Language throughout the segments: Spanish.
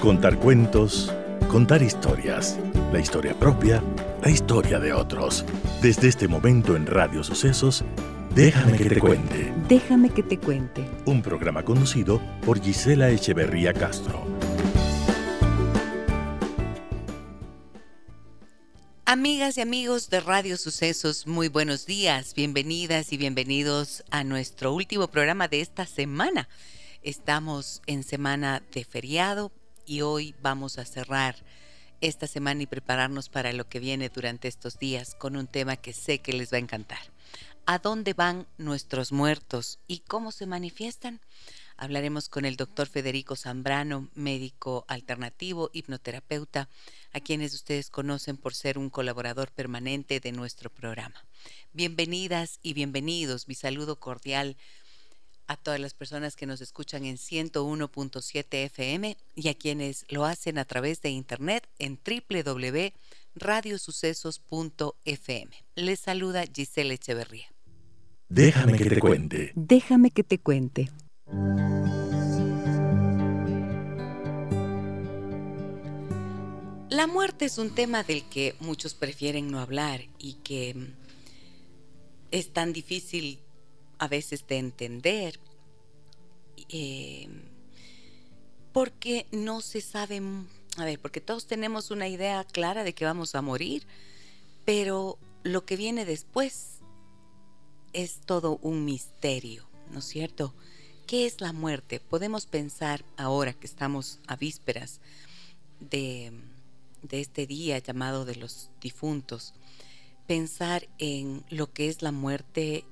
Contar cuentos, contar historias, la historia propia, la historia de otros. Desde este momento en Radio Sucesos, Déjame que te cuente. Déjame que te cuente. Un programa conducido por Gisela Echeverría Castro. Amigas y amigos de Radio Sucesos, muy buenos días, bienvenidas y bienvenidos a nuestro último programa de esta semana. Estamos en semana de feriado y hoy vamos a cerrar esta semana y prepararnos para lo que viene durante estos días con un tema que sé que les va a encantar. ¿A dónde van nuestros muertos y cómo se manifiestan? Hablaremos con el doctor Federico Zambrano, médico alternativo, hipnoterapeuta, a quienes ustedes conocen por ser un colaborador permanente de nuestro programa. Bienvenidas y bienvenidos. Mi saludo cordial a todas las personas que nos escuchan en 101.7 FM y a quienes lo hacen a través de internet en www.radiosucesos.fm. Les saluda Giselle Echeverría. Déjame que te cuente. Déjame que te cuente. La muerte es un tema del que muchos prefieren no hablar y que es tan difícil a veces de entender eh, porque no se sabe, a ver, porque todos tenemos una idea clara de que vamos a morir, pero lo que viene después es todo un misterio, ¿no es cierto? ¿Qué es la muerte? Podemos pensar ahora que estamos a vísperas de, de este día llamado de los difuntos, pensar en lo que es la muerte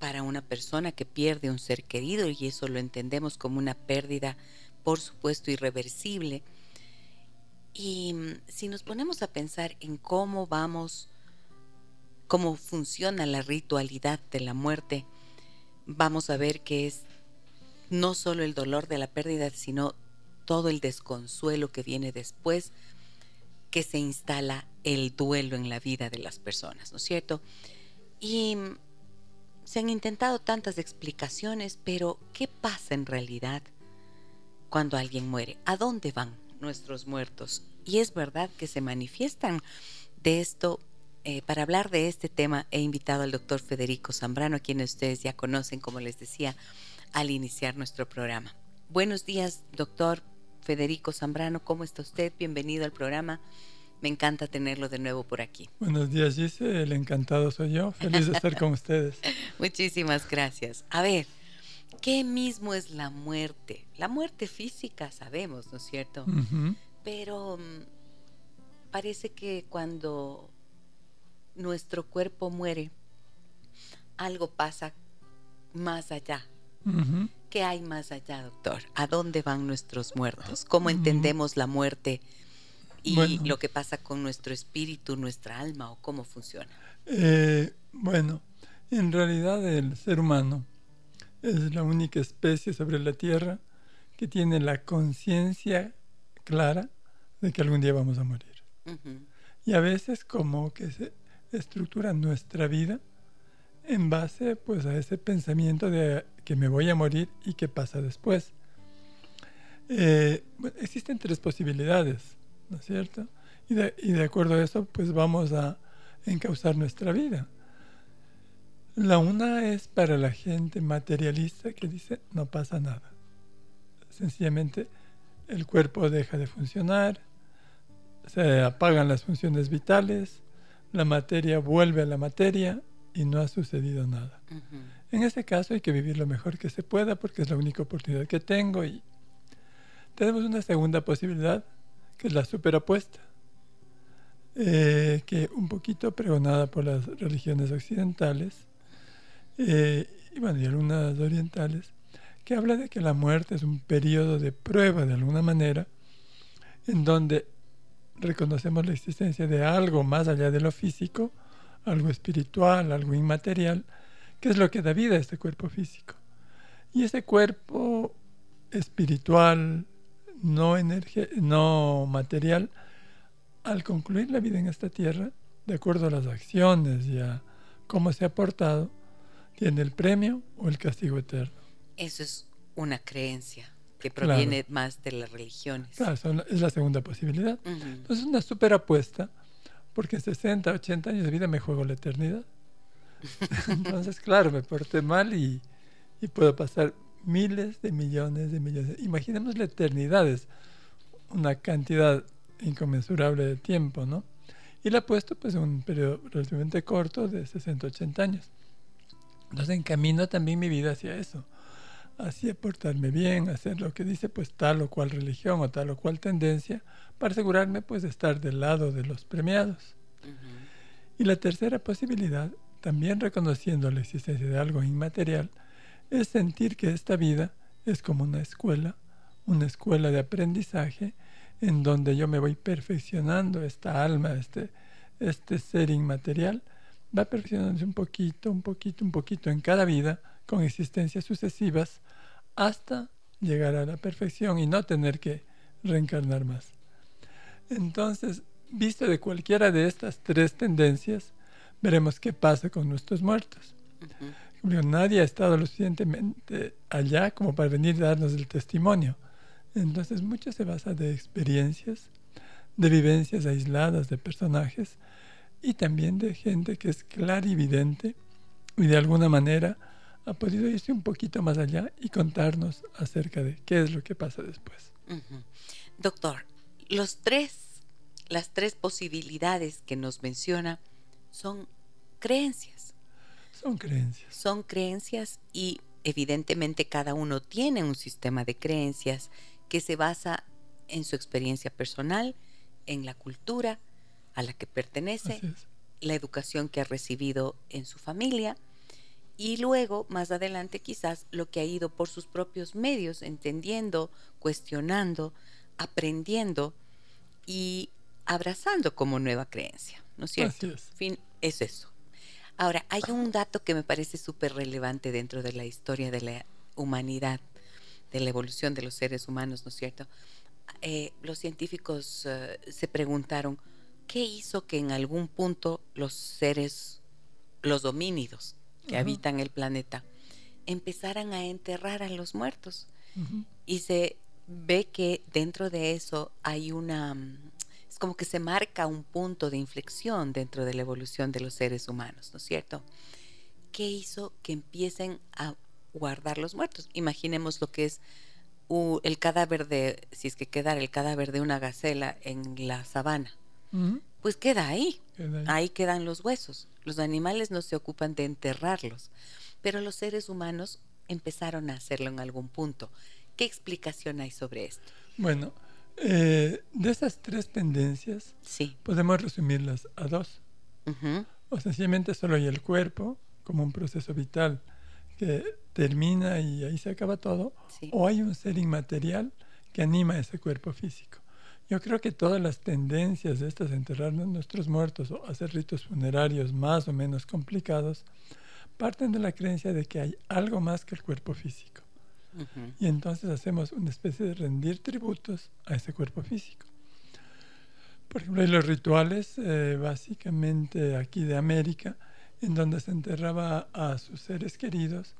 para una persona que pierde un ser querido y eso lo entendemos como una pérdida, por supuesto, irreversible. Y mm, si nos ponemos a pensar en cómo vamos, cómo funciona la ritualidad de la muerte, vamos a ver que es no solo el dolor de la pérdida, sino todo el desconsuelo que viene después, que se instala el duelo en la vida de las personas, ¿no es cierto? Y mm, se han intentado tantas explicaciones, pero ¿qué pasa en realidad cuando alguien muere? ¿A dónde van nuestros muertos? Y es verdad que se manifiestan de esto. Eh, para hablar de este tema he invitado al doctor Federico Zambrano, a quien ustedes ya conocen, como les decía, al iniciar nuestro programa. Buenos días, doctor Federico Zambrano. ¿Cómo está usted? Bienvenido al programa. Me encanta tenerlo de nuevo por aquí. Buenos días, Gise. El encantado soy yo. Feliz de estar con ustedes. Muchísimas gracias. A ver, ¿qué mismo es la muerte? La muerte física sabemos, ¿no es cierto? Pero mm, parece que cuando nuestro cuerpo muere, algo pasa más allá. ¿Qué hay más allá, doctor? ¿A dónde van nuestros muertos? ¿Cómo entendemos la muerte? Y lo que pasa con nuestro espíritu, nuestra alma o cómo funciona? Eh, bueno, en realidad el ser humano es la única especie sobre la Tierra que tiene la conciencia clara de que algún día vamos a morir. Y a veces como que se estructura nuestra vida en base pues a ese pensamiento de que me voy a morir y qué pasa después. Eh, existen tres posibilidades. ¿No es cierto? Y de, y de acuerdo a eso, pues vamos a encauzar nuestra vida. La una es para la gente materialista que dice no pasa nada. Sencillamente el cuerpo deja de funcionar, se apagan las funciones vitales, la materia vuelve a la materia y no ha sucedido nada. En este caso hay que vivir lo mejor que se pueda porque es la única oportunidad que tengo y tenemos una segunda posibilidad que es la superapuesta, eh, que un poquito pregonada por las religiones occidentales eh, y, bueno, y algunas orientales, que habla de que la muerte es un periodo de prueba de alguna manera, en donde reconocemos la existencia de algo más allá de lo físico, algo espiritual, algo inmaterial, que es lo que da vida a este cuerpo físico. Y ese cuerpo espiritual, no, no material, al concluir la vida en esta tierra, de acuerdo a las acciones y a cómo se ha portado, tiene el premio o el castigo eterno. Eso es una creencia que proviene más de las religiones. Claro, es la segunda posibilidad. Entonces es una super apuesta, porque en 60, 80 años de vida me juego la eternidad. Entonces, claro, me porté mal y, y, puedo pasar miles de millones de millones. Imaginemos la eternidad, es una cantidad inconmensurable de tiempo, ¿no? Y la he puesto pues en un periodo relativamente corto de 60, 80 años. Entonces encamino también mi vida hacia eso, hacia portarme bien, hacer lo que dice pues tal o cual religión o tal o cual tendencia, para asegurarme pues de estar del lado de los premiados. Y la tercera posibilidad, también reconociendo la existencia de algo inmaterial, es sentir que esta vida es como una escuela, una escuela de aprendizaje en donde yo me voy perfeccionando esta alma, este, este ser inmaterial, va perfeccionándose un poquito, un poquito, un poquito en cada vida, con existencias sucesivas, hasta llegar a la perfección y no tener que reencarnar más. Entonces, visto de cualquiera de estas tres tendencias, veremos qué pasa con nuestros muertos. Nadie ha estado lo suficientemente allá como para venir a darnos el testimonio. Entonces mucho se basa de experiencias, de vivencias aisladas de personajes y también de gente que es clarividente y de alguna manera ha podido irse un poquito más allá y contarnos acerca de qué es lo que pasa después. Doctor, las tres posibilidades que nos menciona son creencias. Son creencias. Son creencias y evidentemente cada uno tiene un sistema de creencias que se basa en su experiencia personal, en la cultura a la que pertenece, la educación que ha recibido en su familia y luego, más adelante quizás, lo que ha ido por sus propios medios, entendiendo, cuestionando, aprendiendo y abrazando como nueva creencia, ¿no es cierto? es. Fin, es eso. Ahora, hay un dato que me parece súper relevante dentro de la historia de la humanidad de la evolución de los seres humanos, ¿no es cierto? Eh, los científicos eh, se preguntaron, ¿qué hizo que en algún punto los seres, los homínidos que habitan el planeta, empezaran a enterrar a los muertos? Y se ve que dentro de eso hay una, como que se marca un punto de inflexión dentro de la evolución de los seres humanos, ¿no es cierto? ¿Qué hizo que empiecen a guardar los muertos. Imaginemos lo que es el cadáver de, si es que quedara el cadáver de una gacela en la sabana, pues queda ahí. ahí. quedan los huesos. Los animales no se ocupan de enterrarlos, pero los seres humanos empezaron a hacerlo en algún punto. ¿Qué explicación hay sobre esto? Bueno, eh, de esas tres tendencias, sí. podemos resumirlas a dos. O sencillamente solo hay el cuerpo como un proceso vital que termina y ahí se acaba todo, o hay un ser inmaterial que anima ese cuerpo físico. Yo creo que todas las tendencias de estas, enterrar nuestros muertos o hacer ritos funerarios más o menos complicados, parten de la creencia de que hay algo más que el cuerpo físico. Y entonces hacemos una especie de rendir tributos a ese cuerpo físico. Por ejemplo, hay los rituales, eh, básicamente aquí de América, en donde se enterraba a sus seres queridos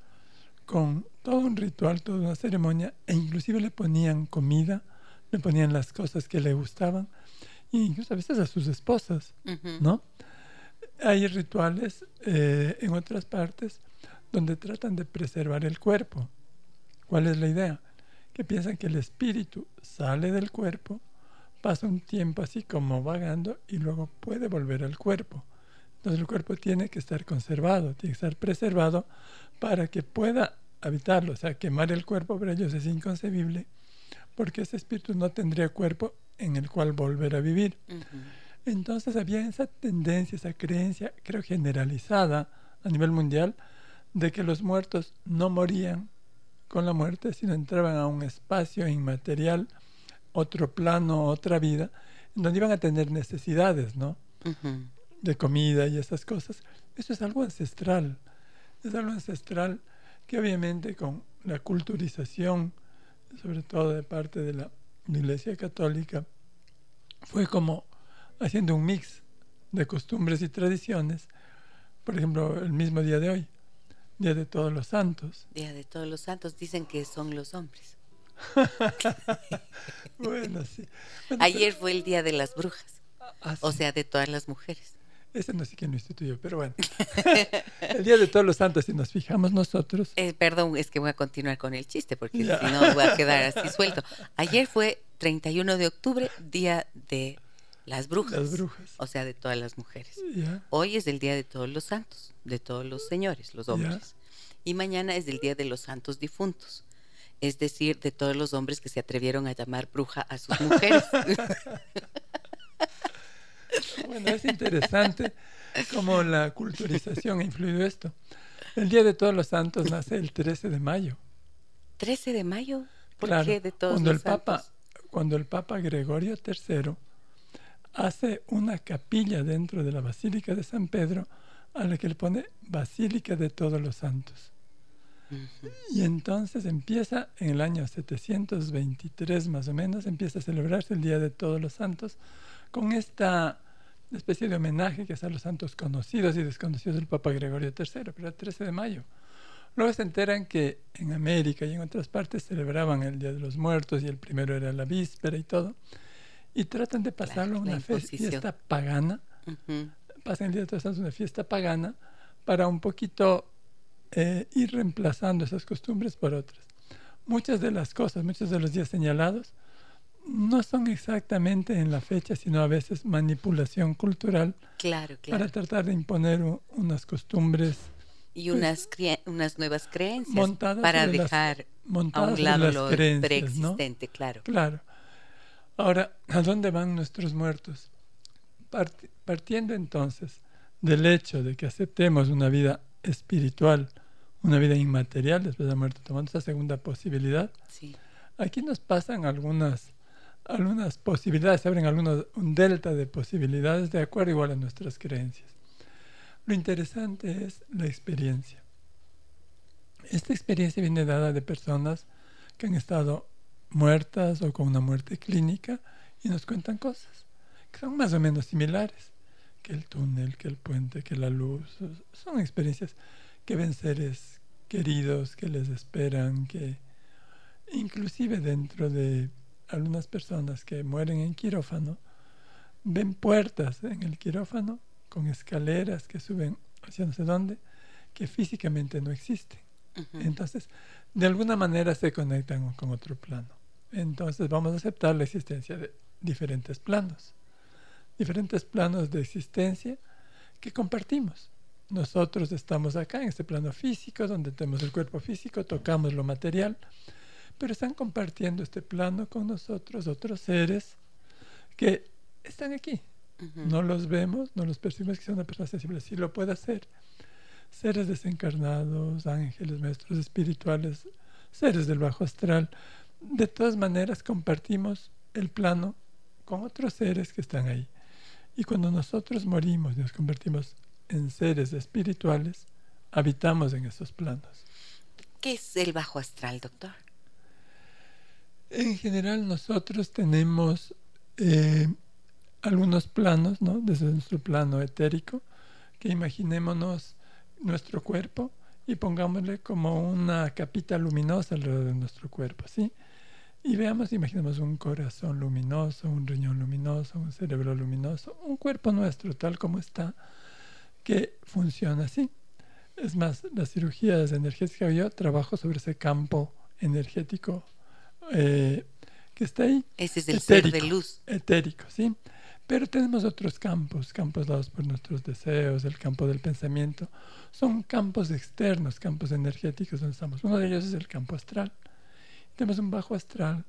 con todo un ritual, toda una ceremonia, e inclusive le ponían comida, le ponían las cosas que le gustaban, e incluso a veces a sus esposas, ¿no? Hay rituales eh, en otras partes donde tratan de preservar el cuerpo. ¿Cuál es la idea? Que piensan que el espíritu sale del cuerpo, pasa un tiempo así como vagando y luego puede volver al cuerpo. Entonces el cuerpo tiene que estar conservado, tiene que estar preservado para que pueda habitarlo. O sea, quemar el cuerpo para ellos es inconcebible porque ese espíritu no tendría cuerpo en el cual volver a vivir. Entonces había esa tendencia, esa creencia, creo generalizada a nivel mundial, de que los muertos no morían con la muerte, sino entraban a un espacio inmaterial, otro plano, otra vida, en donde iban a tener necesidades, ¿no? de comida y esas cosas, eso es algo ancestral. Es algo ancestral que obviamente con la culturización, sobre todo de parte de la Iglesia Católica, fue como haciendo un mix de costumbres y tradiciones. Por ejemplo, el mismo día de hoy, Día de Todos los Santos. Día de Todos los Santos, dicen que son los hombres. bueno, sí. Ayer fue el Día de las Brujas, ah, o sea, de todas las mujeres. Ese no sé quién lo instituyó, pero bueno. el Día de Todos los Santos, si nos fijamos nosotros. Eh, perdón, es que voy a continuar con el chiste, porque si no voy a quedar así suelto. Ayer fue 31 de octubre, Día de las Brujas. Las Brujas. O sea, de todas las mujeres. Hoy es el Día de Todos los Santos, de todos los señores, los hombres. Y mañana es el Día de los Santos Difuntos. Es decir, de todos los hombres que se atrevieron a llamar bruja a sus mujeres. Bueno, es interesante cómo la culturización ha influido esto. El Día de Todos los Santos nace el 13 de mayo. ¿13 de mayo? ¿Por qué de todos cuando los el Papa, Cuando el Papa Gregorio III hace una capilla dentro de la Basílica de San Pedro a la que le pone Basílica de Todos los Santos. Y entonces empieza en el año 723 más o menos, empieza a celebrarse el Día de Todos los Santos con esta especie de homenaje que es a los santos conocidos y desconocidos del Papa Gregorio III, pero el 13 de mayo. Luego se enteran que en América y en otras partes celebraban el Día de los Muertos y el primero era la víspera y todo, y tratan de pasarlo a una fiesta pagana, pasan el Día de una fiesta pagana para un poquito eh, ir reemplazando esas costumbres por otras. Muchas de las cosas, muchos de los días señalados, no son exactamente en la fecha, sino a veces manipulación cultural claro, para tratar de imponer unas costumbres y unas, unas nuevas creencias para dejar a un lado lo preexistente, claro. Claro. Ahora, ¿a dónde van nuestros muertos? partiendo entonces del hecho de que aceptemos una vida espiritual, una vida inmaterial después de la muerte, tomando esa segunda posibilidad, sí. aquí nos pasan algunas algunas posibilidades, se abren algunos, un delta de posibilidades de acuerdo igual a nuestras creencias. Lo interesante es la experiencia. Esta experiencia viene dada de personas que han estado muertas o con una muerte clínica y nos cuentan cosas que son más o menos similares, que el túnel, que el puente, que la luz. Son experiencias que ven seres queridos, que les esperan, que inclusive dentro de algunas personas que mueren en quirófano ven puertas en el quirófano con escaleras que suben hacia no sé dónde, que físicamente no existen. Entonces, de alguna manera se conectan con otro plano. Entonces, vamos a aceptar la existencia de diferentes planos, diferentes planos de existencia que compartimos. Nosotros estamos acá en este plano físico, donde tenemos el cuerpo físico, tocamos lo material, pero están compartiendo este plano con nosotros, otros seres que están aquí. No los vemos, no los percibimos que sea una persona sensible, sí lo puede hacer. Seres desencarnados, ángeles, maestros espirituales, seres del bajo astral. De todas maneras compartimos el plano con otros seres que están ahí. Y cuando nosotros morimos y nos convertimos en seres espirituales, habitamos en esos planos. ¿Qué es el bajo astral, doctor? En general nosotros tenemos eh, algunos planos, ¿no? Desde nuestro plano etérico, que imaginémonos nuestro cuerpo y pongámosle como una capita luminosa alrededor de nuestro cuerpo, ¿sí? Y veamos, imaginemos un corazón luminoso, un riñón luminoso, un cerebro luminoso, un cuerpo nuestro tal como está, que funciona así. Es más, las cirugías energéticas, yo trabajo sobre ese campo energético eh, que está ahí. Ese es el ser de luz. Etérico, ¿sí? Pero tenemos otros campos, campos dados por nuestros deseos, el campo del pensamiento. Son campos externos, campos energéticos donde estamos. Uno de ellos es el campo astral. Tenemos un bajo astral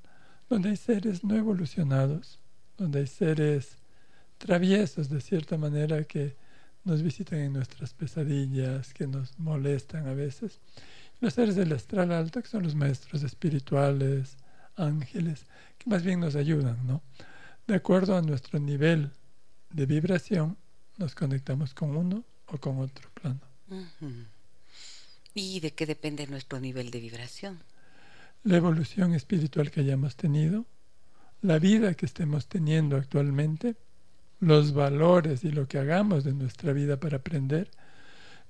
donde hay seres no evolucionados, donde hay seres traviesos de cierta manera que nos visitan en nuestras pesadillas, que nos molestan a veces. Los seres del astral alto, que son los maestros espirituales, ángeles, que más bien nos ayudan, ¿no? De acuerdo a nuestro nivel de vibración, nos conectamos con uno o con otro plano. ¿Y de qué depende nuestro nivel de vibración? La evolución espiritual que hayamos tenido, la vida que estemos teniendo actualmente, los valores y lo que hagamos de nuestra vida para aprender,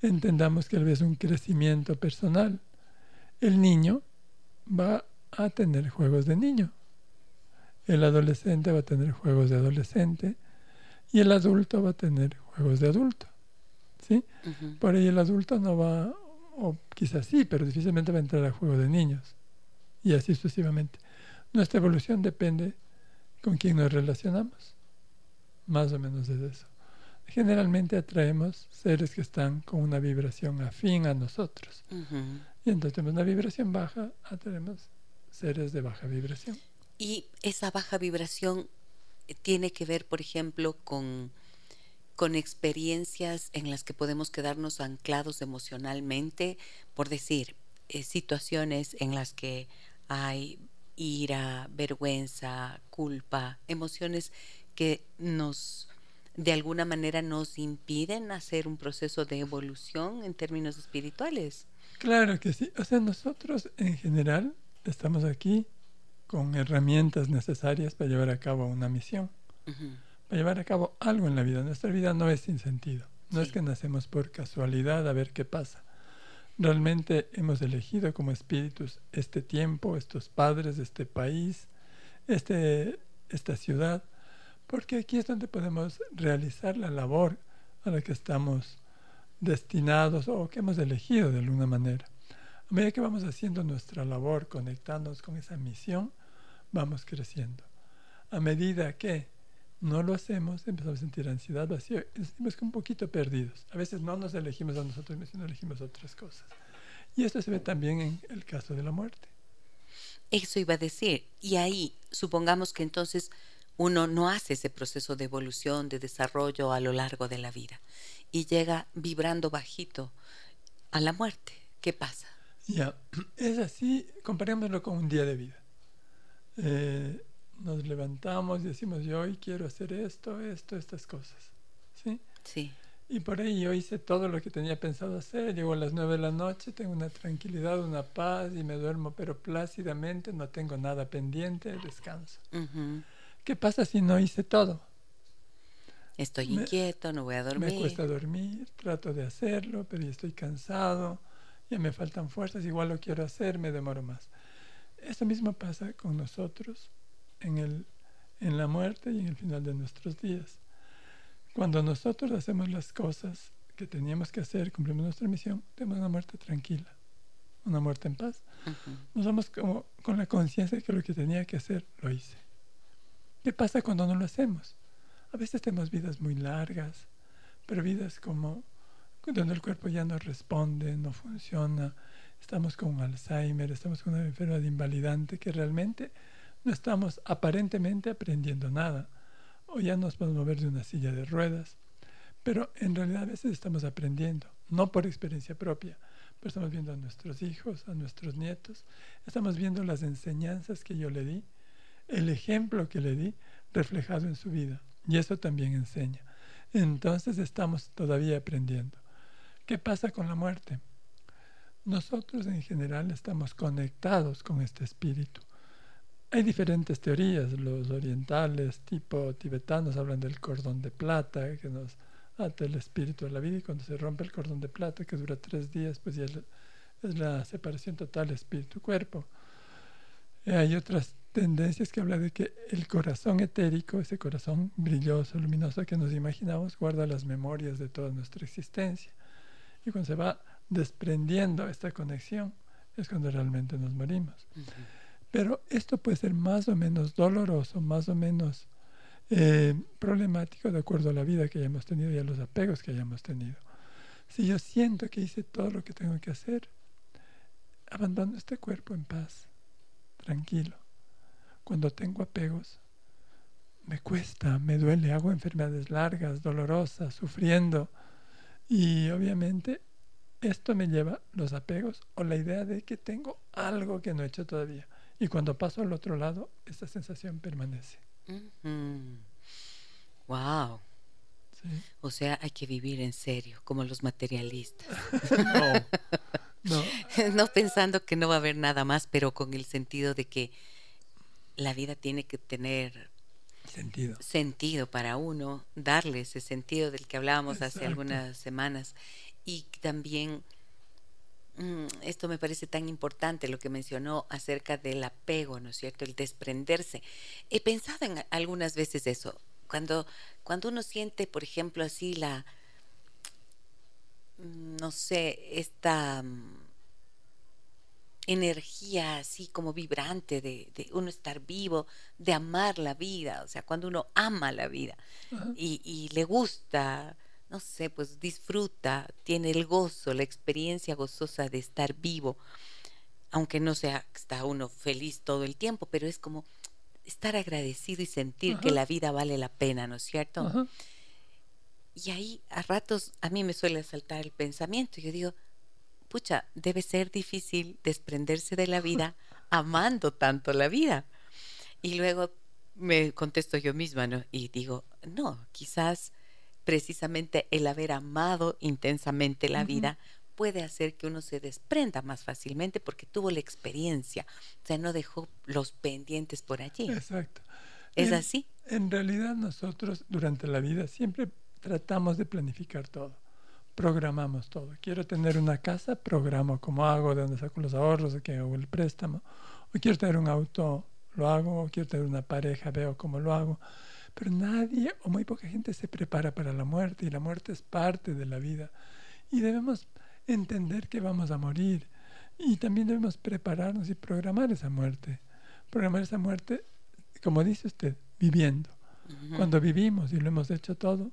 entendamos que vez un crecimiento personal. El niño va a tener juegos de niño. El adolescente va a tener juegos de adolescente y el adulto va a tener juegos de adulto. ¿sí? Por ahí el adulto no va, o quizás sí, pero difícilmente va a entrar a juego de niños. Y así sucesivamente. Nuestra evolución depende con quién nos relacionamos. Más o menos es eso. Generalmente atraemos seres que están con una vibración afín a nosotros. Y entonces tenemos una vibración baja, atraemos seres de baja vibración. Y esa baja vibración tiene que ver, por ejemplo, con, con experiencias en las que podemos quedarnos anclados emocionalmente, por decir, eh, situaciones en las que hay ira, vergüenza, culpa, emociones que nos de alguna manera nos impiden hacer un proceso de evolución en términos espirituales. Claro que sí. O sea, nosotros en general estamos aquí con herramientas necesarias para llevar a cabo una misión, para llevar a cabo algo en la vida. Nuestra vida no es sin sentido. No es que nacemos por casualidad a ver qué pasa. Realmente hemos elegido como espíritus este tiempo, estos padres, este país, este, esta ciudad, porque aquí es donde podemos realizar la labor a la que estamos destinados o que hemos elegido de alguna manera. A medida que vamos haciendo nuestra labor, conectándonos con esa misión, vamos creciendo. A medida que no lo hacemos, empezamos a sentir ansiedad, vacío, y nos sentimos un poquito perdidos. A veces no nos elegimos a nosotros mismos, sino elegimos otras cosas. Y esto se ve también en el caso de la muerte. Eso iba a decir. Y ahí, supongamos que entonces uno no hace ese proceso de evolución, de desarrollo a lo largo de la vida y llega vibrando bajito a la muerte. ¿Qué pasa? Ya, es así, comparémoslo con un día de vida. Eh, nos levantamos y decimos, yo hoy quiero hacer esto, esto, estas cosas. ¿Sí? Sí. Y por ahí yo hice todo lo que tenía pensado hacer. Llego a las nueve de la noche, tengo una tranquilidad, una paz y me duermo, pero plácidamente, no tengo nada pendiente, descanso. ¿Qué pasa si no hice todo? Estoy inquieto, no voy a dormir. Me cuesta dormir, trato de hacerlo, pero ya estoy cansado, ya me faltan fuerzas, igual lo quiero hacer, me demoro más. Eso mismo pasa con nosotros en, el, en la muerte y en el final de nuestros días. Cuando nosotros hacemos las cosas que teníamos que hacer, cumplimos nuestra misión, tenemos una muerte tranquila, una muerte en paz. Nos vamos como con la conciencia de que lo que tenía que hacer lo hice. ¿Qué pasa cuando no lo hacemos? A veces tenemos vidas muy largas, pero vidas como donde el cuerpo ya no responde, no funciona, estamos con Alzheimer, estamos con una enfermedad invalidante que realmente no estamos aparentemente aprendiendo nada, o ya nos podemos mover de una silla de ruedas, pero en realidad a veces estamos aprendiendo, no por experiencia propia, pero estamos viendo a nuestros hijos, a nuestros nietos, estamos viendo las enseñanzas que yo le di, el ejemplo que le di reflejado en su vida. Y eso también enseña. Entonces estamos todavía aprendiendo. ¿Qué pasa con la muerte? Nosotros en general estamos conectados con este espíritu. Hay diferentes teorías. Los orientales, tipo tibetanos, hablan del cordón de plata que nos ata el espíritu a la vida y cuando se rompe el cordón de plata, que dura tres días, pues ya es la separación total espíritu-cuerpo. Hay otras tendencias que habla de que el corazón etérico, ese corazón brilloso, luminoso que nos imaginamos, guarda las memorias de toda nuestra existencia. Y cuando se va desprendiendo esta conexión, es cuando realmente nos morimos. Pero esto puede ser más o menos doloroso, más o menos eh, problemático de acuerdo a la vida que hayamos tenido y a los apegos que hayamos tenido. Si yo siento que hice todo lo que tengo que hacer, abandono este cuerpo en paz, tranquilo cuando tengo apegos, me cuesta, me duele, hago enfermedades largas, dolorosas, sufriendo. Y obviamente esto me lleva los apegos o la idea de que tengo algo que no he hecho todavía. Y cuando paso al otro lado, esta sensación permanece. Wow. O sea, hay que vivir en serio, como los materialistas. no, no. Pensando que no va a haber nada más, pero con el sentido de que la vida tiene que tener sentido, sentido para uno, darle ese sentido del que hablábamos hace algunas semanas. Y también esto me parece tan importante lo que mencionó acerca del apego, ¿no es cierto? El desprenderse. He pensado en algunas veces eso. Cuando, cuando uno siente, por ejemplo, así la, mm, no sé, esta mm, energía así como vibrante de, uno estar vivo, de amar la vida, o sea, cuando uno ama la vida y, y, le gusta, no sé, pues disfruta, tiene el gozo, la experiencia gozosa de estar vivo, aunque no sea está uno feliz todo el tiempo, pero es como estar agradecido y sentir que la vida vale la pena, ¿no es cierto? Y ahí a ratos a mí me suele saltar el pensamiento, yo digo, pucha, debe ser difícil desprenderse de la vida amando tanto la vida. Y luego me contesto yo misma, ¿no? Y digo, no, quizás precisamente el haber amado intensamente la vida puede hacer que uno se desprenda más fácilmente porque tuvo la experiencia, o sea, no dejó los pendientes por allí. Exacto. ¿Es así? En realidad nosotros durante la vida siempre tratamos de planificar todo programamos todo. Quiero tener una casa, programo cómo hago, de dónde saco los ahorros, de qué hago el préstamo. O quiero tener un auto, lo hago. O quiero tener una pareja, veo cómo lo hago. Pero nadie o muy poca gente se prepara para la muerte y la muerte es parte de la vida. Y debemos entender que vamos a morir y también debemos prepararnos y programar esa muerte. Programar esa muerte, como dice usted, viviendo. Cuando vivimos y lo hemos hecho todo,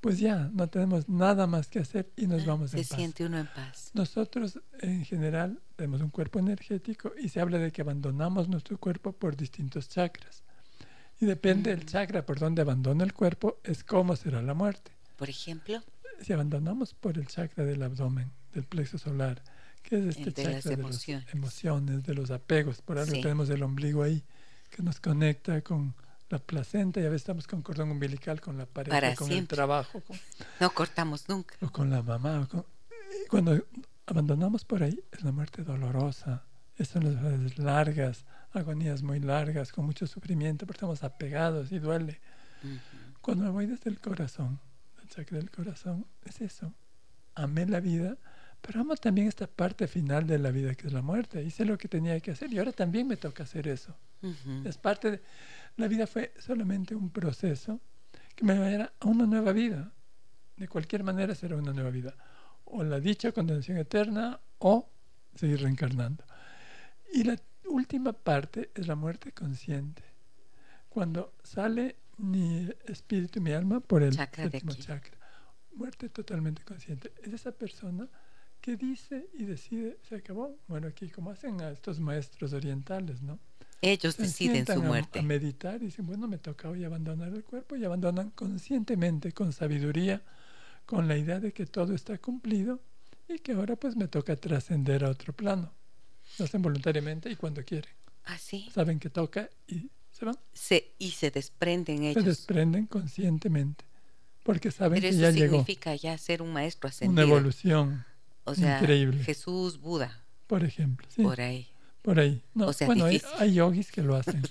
pues ya no tenemos nada más que hacer y nos vamos en paz. Se siente uno en paz. Nosotros en general tenemos un cuerpo energético y se habla de que abandonamos nuestro cuerpo por distintos chakras. Y depende del mm. chakra por donde abandona el cuerpo, es cómo será la muerte. Por ejemplo. Si abandonamos por el chakra del abdomen, del plexo solar, que es este chakra de las emociones, de los apegos, por algo tenemos el ombligo ahí, que nos conecta con la placenta y a veces estamos con cordón umbilical con la pareja, con el trabajo. no cortamos nunca. O con la mamá. cuando abandonamos por ahí es la muerte dolorosa. Son las largas, agonías muy largas, con mucho sufrimiento, porque estamos apegados y duele. Cuando me voy desde el corazón, el chakra del corazón, es eso. Amé la vida, pero amo también esta parte final de la vida que es la muerte. Hice lo que tenía que hacer y ahora también me toca hacer eso. Es parte de la vida fue solamente un proceso que me llevará a una nueva vida. De cualquier manera será una nueva vida. O la dicha condenación eterna o seguir reencarnando. Y la última parte es la muerte consciente. Cuando sale mi espíritu, mi alma por el chakra séptimo chakra. Muerte totalmente consciente. Es esa persona que dice y decide, se acabó. Bueno, aquí como hacen a estos maestros orientales, ¿no? Ellos deciden su muerte. A, meditar y dicen, bueno, me toca hoy abandonar el cuerpo y abandonan conscientemente, con sabiduría, con la idea de que todo está cumplido y que ahora pues me toca trascender a otro plano. Lo hacen voluntariamente y cuando quieren. Así. ¿Ah, Saben que toca y se van. Se, y se desprenden ellos. Se desprenden conscientemente. Porque saben que ya llegó. significa ya ser un maestro ascendido. Una evolución. O sea, increíble. Jesús, Buda. Por ejemplo. Por ahí. Por ahí. No, bueno, hay, yogis que lo hacen.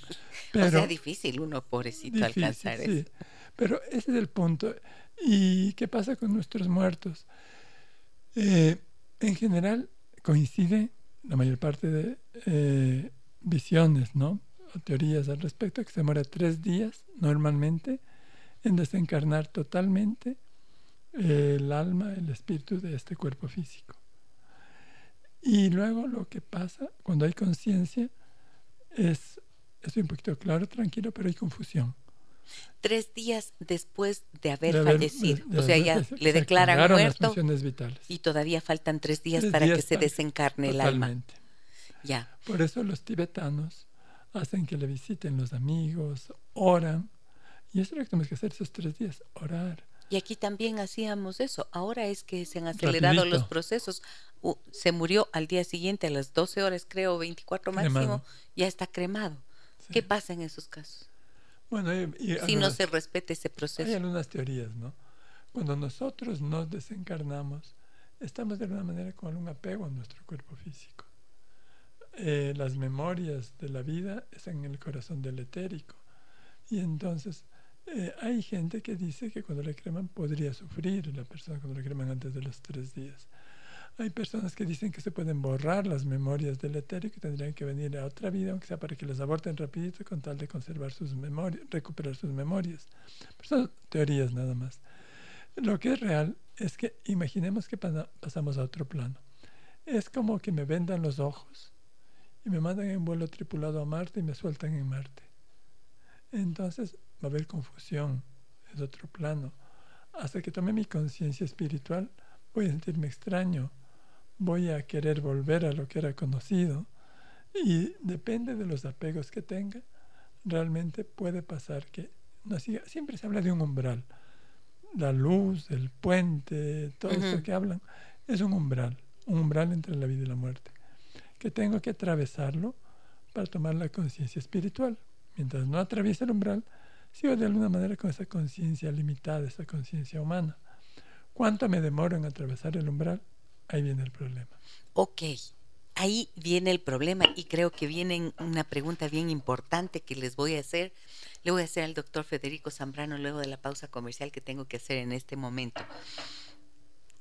Pero, o sea, difícil uno, pobrecito, alcanzar eso. Pero ese es el punto. ¿Y qué pasa con nuestros muertos? Eh, en general, coincide la mayor parte de eh, visiones, ¿no? O teorías al respecto, que se demora tres días normalmente en desencarnar totalmente el alma, el espíritu de este cuerpo físico. Y luego lo que pasa cuando hay conciencia es, estoy un poquito claro, tranquilo, pero hay confusión. Tres días después de haber, fallecido, o sea, ya le declaran muerto y todavía faltan tres días para que se desencarne el alma. Ya. Por eso los tibetanos hacen que le visiten los amigos, oran, y eso es lo que tenemos que hacer esos tres días, orar y aquí también hacíamos eso. Ahora es que se han acelerado los procesos. se murió al día siguiente, a las 12 horas, creo, 24 máximo, ya está cremado. ¿Qué pasa en esos casos? Bueno, si no se respeta ese proceso. Hay algunas teorías, ¿no? Cuando nosotros nos desencarnamos, estamos de alguna manera con un apego a nuestro cuerpo físico. Eh, las memorias de la vida están en el corazón del etérico. Y entonces eh, hay gente que dice que cuando le creman podría sufrir la persona cuando le creman antes de los tres días. Hay personas que dicen que se pueden borrar las memorias del etéreo y que tendrían que venir a otra vida, aunque sea para que las aborten rapidito con tal de conservar sus memorias, recuperar sus memorias. Pero son teorías nada más. Lo que es real es que imaginemos que pasamos a otro plano. Es como que me vendan los ojos y me mandan en vuelo tripulado a Marte y me sueltan en Marte. Entonces va a haber confusión, es otro plano. Hasta que tome mi conciencia espiritual, voy a sentirme extraño, voy a querer volver a lo que era conocido y depende de los apegos que tenga, realmente puede pasar que no siga. Siempre se habla de un umbral. La luz, el puente, todo eso que hablan, es un umbral, un umbral entre la vida y la muerte, que tengo que atravesarlo para tomar la conciencia espiritual. Mientras no atraviese el umbral, sigo de alguna manera con esa conciencia limitada, esa conciencia humana. ¿Cuánto me demoro en atravesar el umbral? Ahí viene el problema. Ok, ahí viene el problema y creo que viene una pregunta bien importante que les voy a hacer. Le voy a hacer al doctor Federico Zambrano luego de la pausa comercial que tengo que hacer en este momento.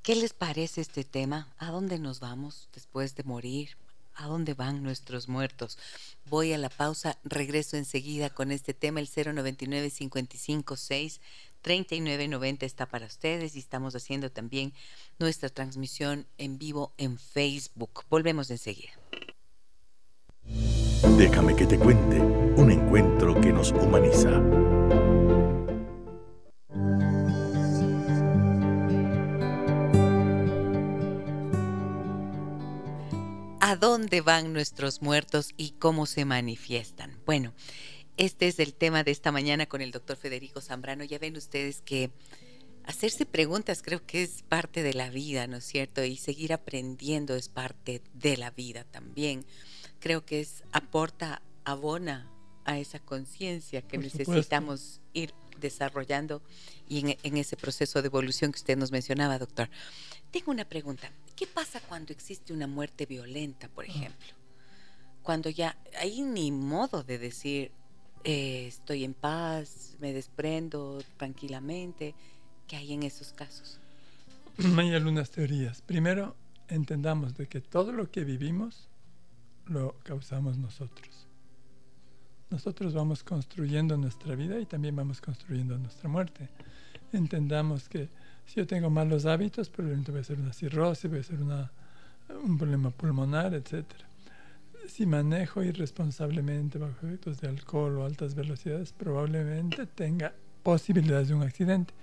¿Qué les parece este tema? ¿A dónde nos vamos después de morir? ¿A dónde van nuestros muertos? Voy a la pausa, regreso enseguida con este tema, el 099 556 3990 está para ustedes y estamos haciendo también nuestra transmisión en vivo en Facebook. Volvemos enseguida. Déjame que te cuente un encuentro que nos humaniza. ¿A dónde van nuestros muertos y cómo se manifiestan? Bueno, este es el tema de esta mañana con el doctor Federico Zambrano. Ya ven ustedes que hacerse preguntas creo que es parte de la vida, ¿no es cierto? Y seguir aprendiendo es parte de la vida también. Creo que es aporta, abona a esa conciencia que necesitamos ir desarrollando y en, en, ese proceso de evolución que usted nos mencionaba, doctor. Tengo una pregunta. ¿Qué pasa cuando existe una muerte violenta, por ah. ejemplo? Cuando ya hay ni modo de decir, eh, estoy en paz, me desprendo tranquilamente. ¿Qué hay en esos casos? Hay algunas teorías. Primero, entendamos de que todo lo que vivimos lo causamos nosotros. Nosotros vamos construyendo nuestra vida y también vamos construyendo nuestra muerte. Entendamos que si yo tengo malos hábitos, probablemente voy a ser una cirrosis, voy a ser una, un problema pulmonar, etcétera si manejo irresponsablemente bajo efectos de alcohol o altas velocidades, probablemente tenga posibilidades de un accidente.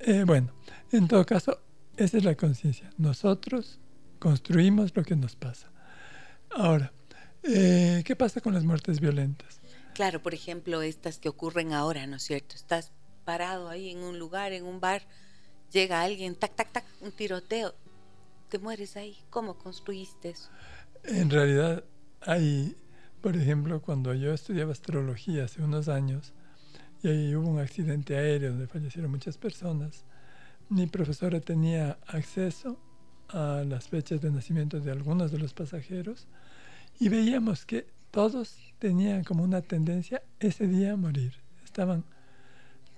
Eh, bueno, en todo caso, esa es la conciencia. Nosotros construimos lo que nos pasa. Ahora, eh, ¿qué pasa con las muertes violentas? Claro, por ejemplo, estas que ocurren ahora, ¿no es cierto? Estás parado ahí en un lugar, en un bar, llega alguien, tac, tac, tac, un tiroteo, te mueres ahí. ¿Cómo construiste eso? En realidad, hay, por ejemplo, cuando yo estudiaba astrología hace unos años, y ahí hubo un accidente aéreo donde fallecieron muchas personas, mi profesora tenía acceso a las fechas de nacimiento de algunos de los pasajeros y veíamos que todos tenían como una tendencia ese día a morir. Estaban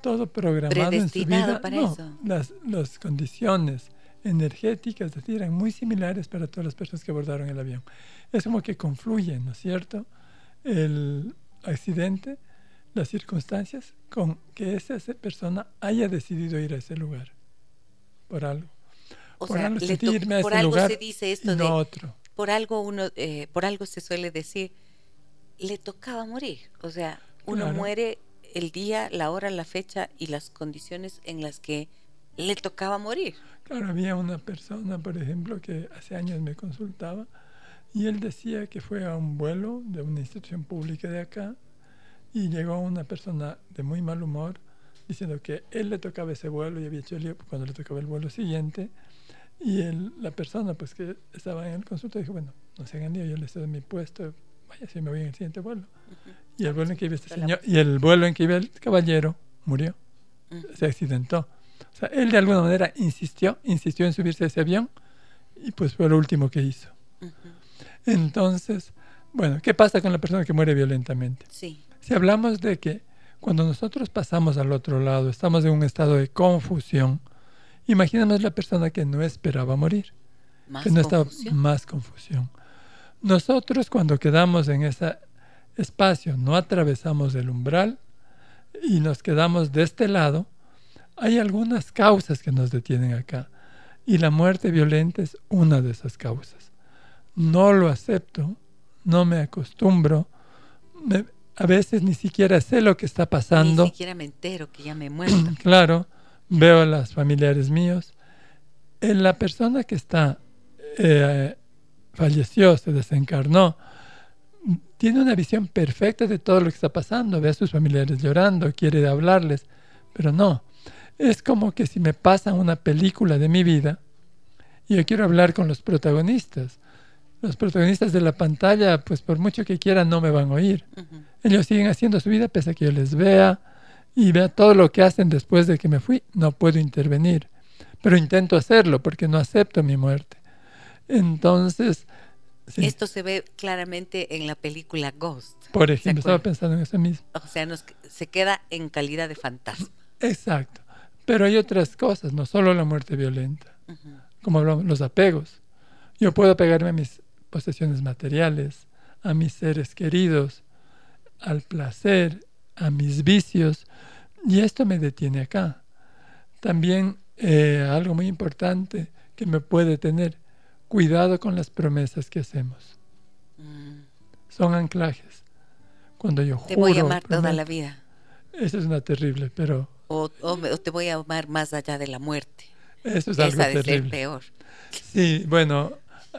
todo programado en su vida. Para eso. Las, las condiciones energéticas, es decir, eran muy similares para todas las personas que abordaron el avión. Es como que confluyen, ¿no es cierto? El accidente, las circunstancias, con que esa persona haya decidido ir a ese lugar, por algo. por algo, por algo se dice esto de, otro. Por algo uno, eh, por algo se suele decir, le tocaba morir. O sea, uno muere el día, la hora, la fecha y las condiciones en las que le tocaba morir. Claro, había una persona, por ejemplo, que hace años me consultaba y él decía que fue a un vuelo de una institución pública de acá y llegó una persona de muy mal humor diciendo que él le tocaba ese vuelo y había hecho lío cuando le tocaba el vuelo siguiente y él, la persona pues que estaba en el consulta dijo, bueno, no se hagan lío, yo le cedo mi puesto, vaya si me voy en el siguiente vuelo. Y el vuelo en que iba este señor, y el vuelo en que iba el caballero murió, se accidentó. O sea, él de alguna manera insistió, insistió en subirse a ese avión y pues fue lo último que hizo. Entonces, bueno, ¿qué pasa con la persona que muere violentamente? Sí. Si hablamos de que cuando nosotros pasamos al otro lado, estamos en un estado de confusión, imaginemos la persona que no esperaba morir. Más que no estaba confusión. más confusión. Nosotros cuando quedamos en ese espacio, no atravesamos el umbral y nos quedamos de este lado, hay algunas causas que nos detienen acá. Y la muerte violenta es una de esas causas. No lo acepto, no me acostumbro, me- a veces ni siquiera sé lo que está pasando. Ni siquiera me entero que ya me he muerto. Claro, veo a los familiares míos. En la persona que está, eh, falleció, se desencarnó, tiene una visión perfecta de todo lo que está pasando. Ve a sus familiares llorando, quiere hablarles, pero no. Es como que si me pasan una película de mi vida y yo quiero hablar con los protagonistas. Los protagonistas de la pantalla, pues por mucho que quieran, no me van a oír. Ellos siguen haciendo su vida pese a que yo les vea y vea todo lo que hacen después de que me fui. No puedo intervenir, pero intento hacerlo porque no acepto mi muerte. Entonces, sí, Esto se ve claramente en la película Ghost. por ¿se ejemplo, estaba pensando en eso mismo. O sea, nos- se queda en calidad de fantasma. Exacto. Pero hay otras cosas, no solo la muerte violenta, como hablamos, los apegos. Yo puedo apegarme a mis posesiones materiales, a mis seres queridos, al placer, a mis vicios, y esto me detiene acá. También eh, algo muy importante que me puede tener, cuidado con las promesas que hacemos. Mm. Son anclajes. Cuando yo Te voy a juro, amar toda la vida. Eso es una terrible, pero O, o me- o te voy a amar más allá de la muerte. eso es algo Esa de ser peor. Sí, bueno,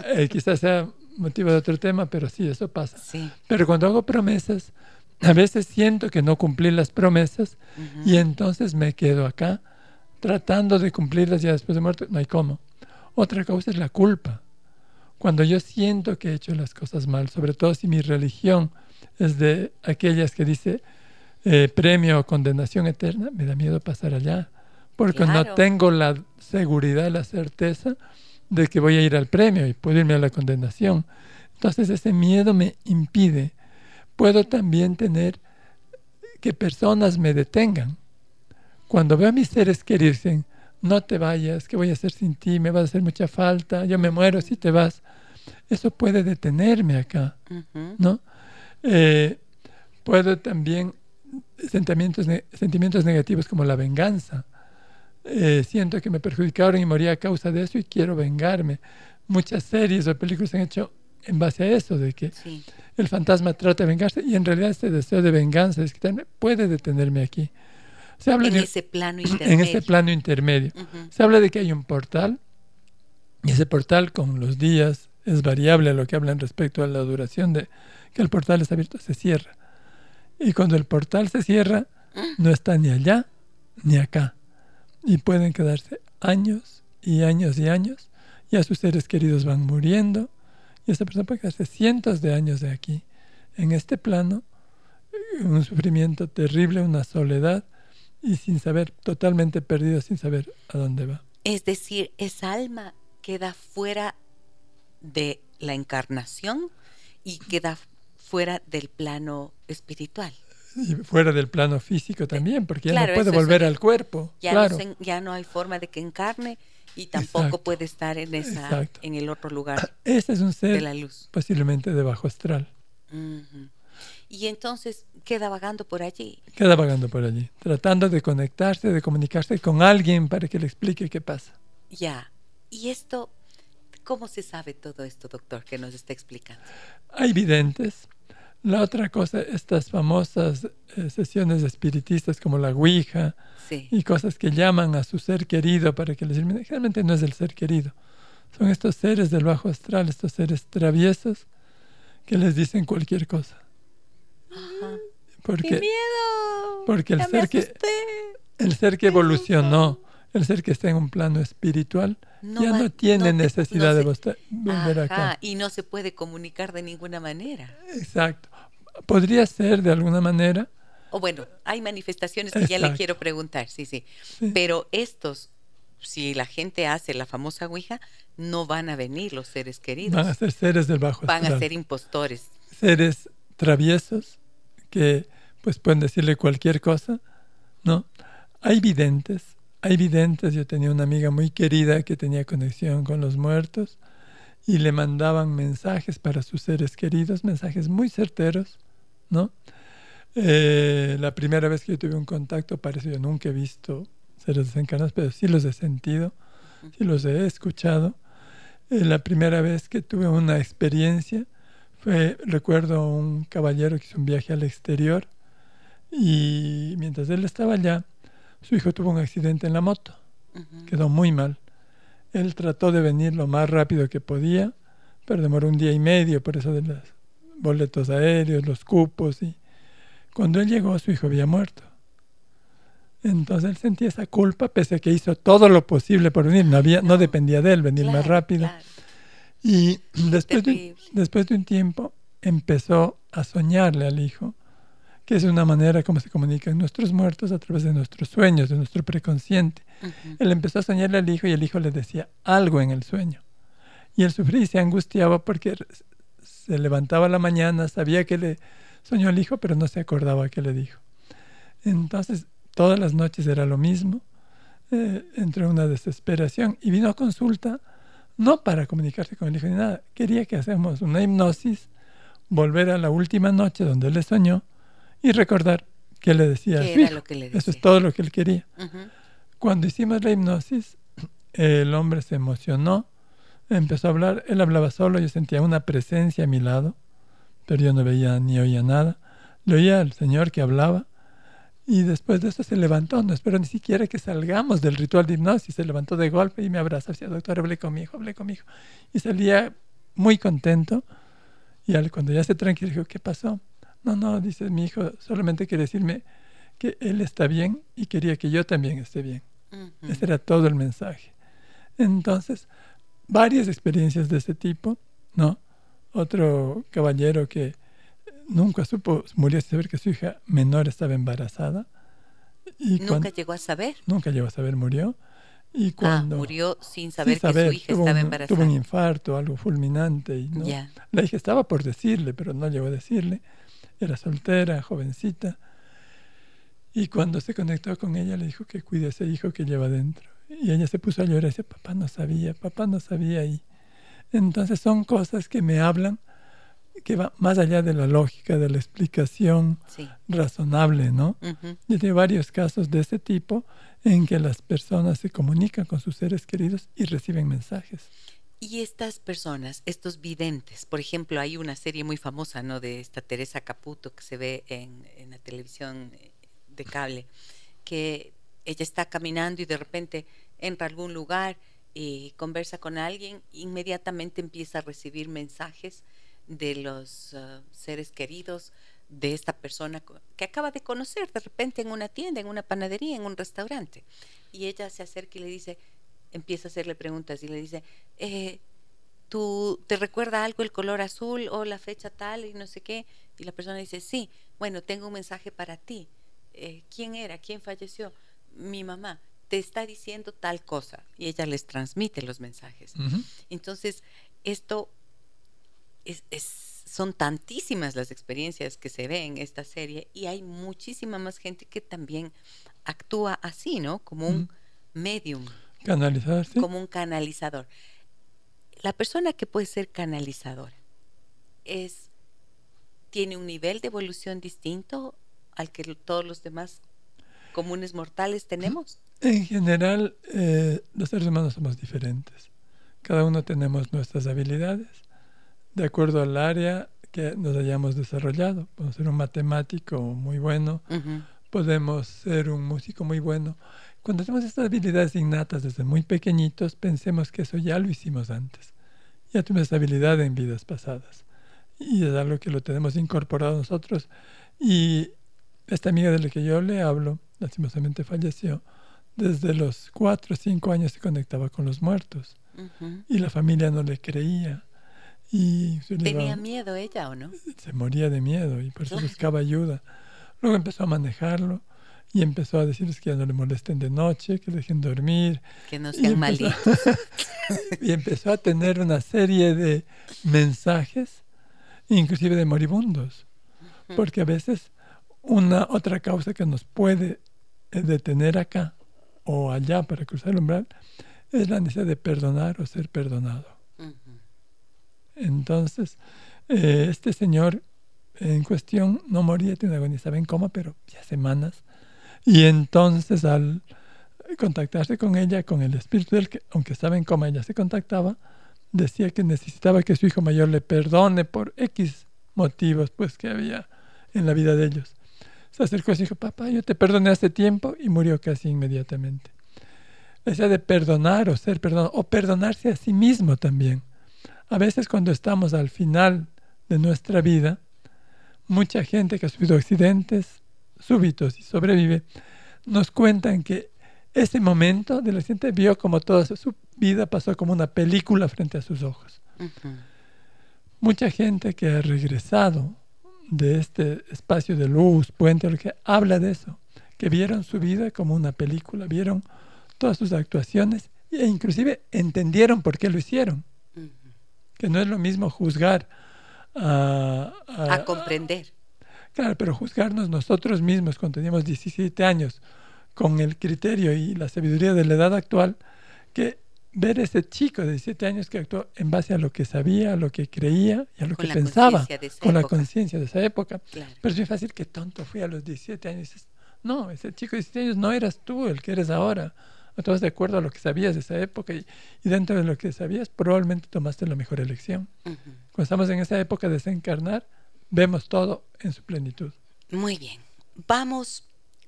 eh, quizás sea motivo de otro tema, pero sí, eso pasa. Sí. Pero cuando hago promesas, a veces siento que no cumplí las promesas y entonces me quedo acá tratando de cumplirlas ya después de muerto. No hay cómo. Otra causa es la culpa. Cuando yo siento que he hecho las cosas mal, sobre todo si mi religión es de aquellas que dice eh, premio o condenación eterna, me da miedo pasar allá, porque no tengo la seguridad, la certeza de que voy a ir al premio y puedo irme a la condenación. Entonces ese miedo me impide. Puedo también tener que personas me detengan. Cuando veo a mis seres queridos, dicen, no te vayas, ¿qué voy a hacer sin ti? Me va a hacer mucha falta, yo me muero si te vas. Eso puede detenerme acá. ¿no? Eh, puedo también sentimientos, sentimientos negativos como la venganza. Eh, siento que me perjudicaron y morí a causa de eso y quiero vengarme. Muchas series o películas se han hecho en base a eso, de que Sí. el fantasma trata de vengarse y en realidad este deseo de venganza, de desquitarme, puede detenerme aquí. Se habla En de, ese plano en intermedio. ese plano intermedio. Se habla de que hay un portal y ese portal con los días es variable a lo que hablan respecto a la duración de que el portal está abierto, se cierra. Y cuando el portal se cierra, no está ni allá ni acá. Y pueden quedarse años y años y años. Ya sus seres queridos van muriendo. Y esa persona puede quedarse cientos de años de aquí. En este plano, un sufrimiento terrible, una soledad. Y sin saber, totalmente perdido, sin saber a dónde va. Es decir, esa alma queda fuera de la encarnación y queda fuera del plano espiritual. Y fuera del plano físico también, porque ya claro, no puede volver al cuerpo. Ya, claro. no se- ya no hay forma de que encarne y tampoco Exacto. puede estar en esa Exacto. en el otro lugar Ese es un de ser la luz. posiblemente de bajo astral. Ujú. Y entonces queda vagando por allí. Queda vagando por allí, tratando de conectarse, de comunicarse con alguien para que le explique qué pasa. Ya. ¿Y esto, cómo se sabe todo esto, doctor, que nos está explicando? Hay videntes. La otra cosa, estas famosas eh, sesiones espiritistas como la Ouija Sí. y cosas que llaman a su ser querido para que les ilumine. Generalmente no es el ser querido. Son estos seres del bajo astral, estos seres traviesos que les dicen cualquier cosa. Ajá. ¡Qué Porque, miedo! porque el Ya ser que- el ser que evolucionó, el ser que está en un plano espiritual, No ya no tiene no necesidad no de se- vosta- volver acá. y no se puede comunicar de ninguna manera. Exacto. Podría ser de alguna manera, O bueno, hay manifestaciones que ya le Exacto. quiero preguntar, sí, sí. Sí. Pero estos, si la gente hace la famosa Ouija, no van a venir los seres queridos. van a ser seres del bajo Van astral. a ser impostores. seres traviesos que pues pueden decirle cualquier cosa, ¿no? Hay videntes, hay videntes, yo tenía una amiga muy querida que tenía conexión con los muertos y le mandaban mensajes para sus seres queridos, mensajes muy certeros, ¿no? Eh, la primera vez que yo tuve un contacto, parece yo nunca he visto seres desencarnados, pero sí los he sentido, sí los he escuchado. Eh, la primera vez que tuve una experiencia fue, recuerdo, un caballero que hizo un viaje al exterior y mientras él estaba allá, su hijo tuvo un accidente en la moto, quedó muy mal. Él trató de venir lo más rápido que podía, pero demoró un día y medio por eso de los boletos aéreos, los cupos. Y cuando él llegó, su hijo había muerto. Entonces él sentía esa culpa, pese a que hizo todo lo posible por venir. No, había, no, dependía de él venir más rápido. Y después de, después de un tiempo empezó a soñarle al hijo, que es una manera como se comunican nuestros muertos a través de nuestros sueños, de nuestro preconsciente. Él empezó a soñarle al hijo y el hijo le decía algo en el sueño. Y él sufría y se angustiaba porque se levantaba la mañana, sabía que le soñó al hijo, pero no se acordaba qué le dijo. Entonces, todas las noches era lo mismo. Eh, entró en una desesperación y vino a consulta, no para comunicarse con el hijo ni nada, quería que hacemos una hipnosis, volver a la última noche donde le soñó y recordar qué le decía. Eso es todo lo que él quería. Cuando hicimos la hipnosis, el hombre se emocionó, empezó a hablar, él hablaba solo, yo sentía una presencia a mi lado, pero yo no veía ni oía nada. Le oía al Señor que hablaba y después de eso se levantó, no espero ni siquiera que salgamos del ritual de hipnosis, se levantó de golpe y me abrazó, decía, doctor, hablé con mi hijo, hablé con mi hijo. Y salía muy contento y cuando ya se tranquilizó, ¿qué pasó? No, no, dice mi hijo, solamente quiere decirme que él está bien y quería que yo también esté bien. Ese era todo el mensaje. Entonces, varias experiencias de ese tipo, ¿no? Otro caballero que nunca supo, murió sin saber que su hija menor estaba embarazada. Y ¿Nunca llegó a saber? Nunca llegó a saber, murió. Y ah, cuando, murió sin saber, que su hija estaba embarazada. Tuvo un infarto, algo fulminante. Y no, La hija estaba por decirle, pero no llegó a decirle. Era soltera, jovencita. Y cuando se conectó con ella, le dijo que cuide a ese hijo que lleva dentro. Y ella se puso a llorar y decía, papá no sabía, papá no sabía. Y entonces son cosas que me hablan que va más allá de la lógica, de la explicación razonable, ¿no? Y hay varios casos de este tipo en que las personas se comunican con sus seres queridos y reciben mensajes. Y estas personas, estos videntes, por ejemplo, hay una serie muy famosa, ¿no? De esta Teresa Caputo que se ve en, la televisión eh, de cable, que ella está caminando y de repente entra a algún lugar y conversa con alguien, inmediatamente empieza a recibir mensajes de los uh, seres queridos de esta persona que acaba de conocer de repente en una tienda, en una panadería, en un restaurante. Y ella se acerca y le dice, empieza a hacerle preguntas y le dice, eh, ¿tú te recuerda algo el color azul o la fecha tal y no sé qué? Y la persona dice, sí, bueno, tengo un mensaje para ti. Eh, ¿quién era? ¿Quién falleció? Mi mamá te está diciendo tal cosa y ella les transmite los mensajes. Entonces, esto es, son tantísimas las experiencias que se ven en esta serie y hay muchísima más gente que también actúa así, ¿no? Como un medium. Canalizador, sí. Como un canalizador. La persona que puede ser canalizadora es tiene un nivel de evolución distinto al que todos los demás comunes mortales tenemos? En general, eh, los seres humanos somos diferentes. Cada uno tenemos nuestras habilidades de acuerdo al área que nos hayamos desarrollado. Podemos ser un matemático muy bueno, podemos ser un músico muy bueno. Cuando tenemos estas habilidades innatas desde muy pequeñitos, pensemos que eso ya lo hicimos antes. Ya tuvimos esa habilidad en vidas pasadas. Y es algo que lo tenemos incorporado nosotros. Y esta amiga de la que yo le hablo, lastimosamente falleció, desde los cuatro o cinco años se conectaba con los muertos. Y la familia no le creía. Y ¿Tenía miedo ella o no? Se moría de miedo y por eso buscaba ayuda. Luego empezó a manejarlo y empezó a decirles que ya no le molesten de noche, que dejen dormir. Que no sean malitos. y empezó a tener una serie de mensajes, inclusive de moribundos. Porque a veces una otra causa que nos puede eh, detener acá o allá para cruzar el umbral es la necesidad de perdonar o ser perdonado. Entonces, eh, este señor en cuestión no moría, tiene una agonía, estaba en coma, pero ya semanas. Y entonces al contactarse con ella, con el espíritu del que, aunque estaba en coma, ella se contactaba, decía que necesitaba que su hijo mayor le perdone por X motivos pues que había en la vida de ellos. Se acercó y dijo, papá, yo te perdoné hace tiempo y murió casi inmediatamente. La de perdonar o ser perdonado, o perdonarse a sí mismo también. A veces cuando estamos al final de nuestra vida, mucha gente que ha sufrido accidentes súbitos y sobrevive, nos cuentan que ese momento del accidente vio como toda su vida pasó como una película frente a sus ojos. Mucha gente que ha regresado de este espacio de luz, puente, que habla de eso, que vieron su vida como una película, vieron todas sus actuaciones e inclusive entendieron por qué lo hicieron. Que no es lo mismo juzgar a, a, comprender. Claro, pero juzgarnos nosotros mismos cuando teníamos 17 años con el criterio y la sabiduría de la edad actual, que ver ese chico de 17 años que actuó en base a lo que sabía, a lo que creía y a lo que pensaba, con la conciencia de esa época. Pero es muy fácil que tonto fui a los 17 años. No, ese chico de 17 años no eras tú el que eres ahora. Estabas de acuerdo a lo que sabías de esa época y, dentro de lo que sabías probablemente tomaste la mejor elección. Cuando estamos en esa época de desencarnar, vemos todo en su plenitud. Muy bien. Vamos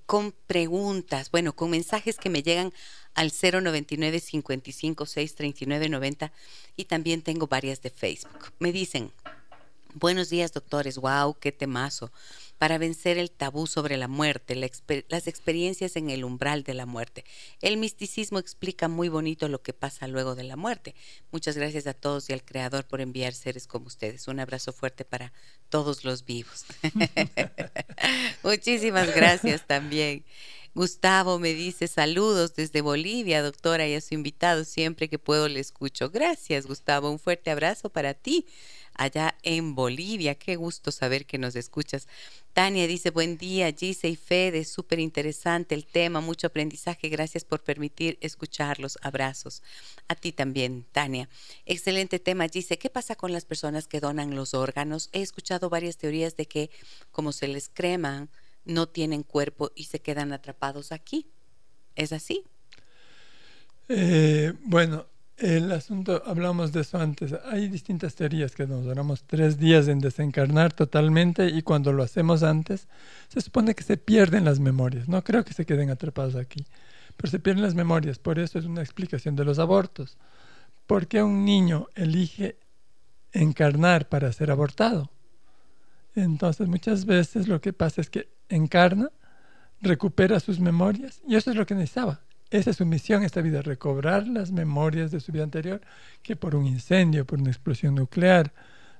con preguntas, bueno, con mensajes que me llegan al 099 55 639 90 y también tengo varias de Facebook. Me dicen, buenos días doctores, wow, qué temazo para vencer el tabú sobre la muerte, las experiencias en el umbral de la muerte. El misticismo explica muy bonito lo que pasa luego de la muerte. Muchas gracias a todos y al Creador por enviar seres como ustedes. Un abrazo fuerte para todos los vivos. Muchísimas gracias también. Gustavo me dice saludos desde Bolivia, doctora, y a su invitado. Siempre que puedo le escucho. Gracias, Gustavo. Un fuerte abrazo para ti allá en Bolivia. Qué gusto saber que nos escuchas. Tania dice, buen día, Gise y Fede, súper interesante el tema, mucho aprendizaje, gracias por permitir escucharlos, abrazos. A ti también, Tania. Excelente tema, Gise. ¿Qué pasa con las personas que donan los órganos? He escuchado varias teorías de que como se les creman, no tienen cuerpo y se quedan atrapados aquí. ¿Es así? Eh, bueno, el asunto, hablamos de eso antes, hay distintas teorías que nos duramos tres días en desencarnar totalmente y cuando lo hacemos antes, se supone que se pierden las memorias. No creo que se queden atrapados aquí, pero se pierden las memorias. Por eso es una explicación de los abortos. ¿Por qué un niño elige encarnar para ser abortado? Entonces muchas veces lo que pasa es que encarna, recupera sus memorias y eso es lo que necesitaba esa es su misión esta vida, recobrar las memorias de su vida anterior, que por un incendio, por una explosión nuclear,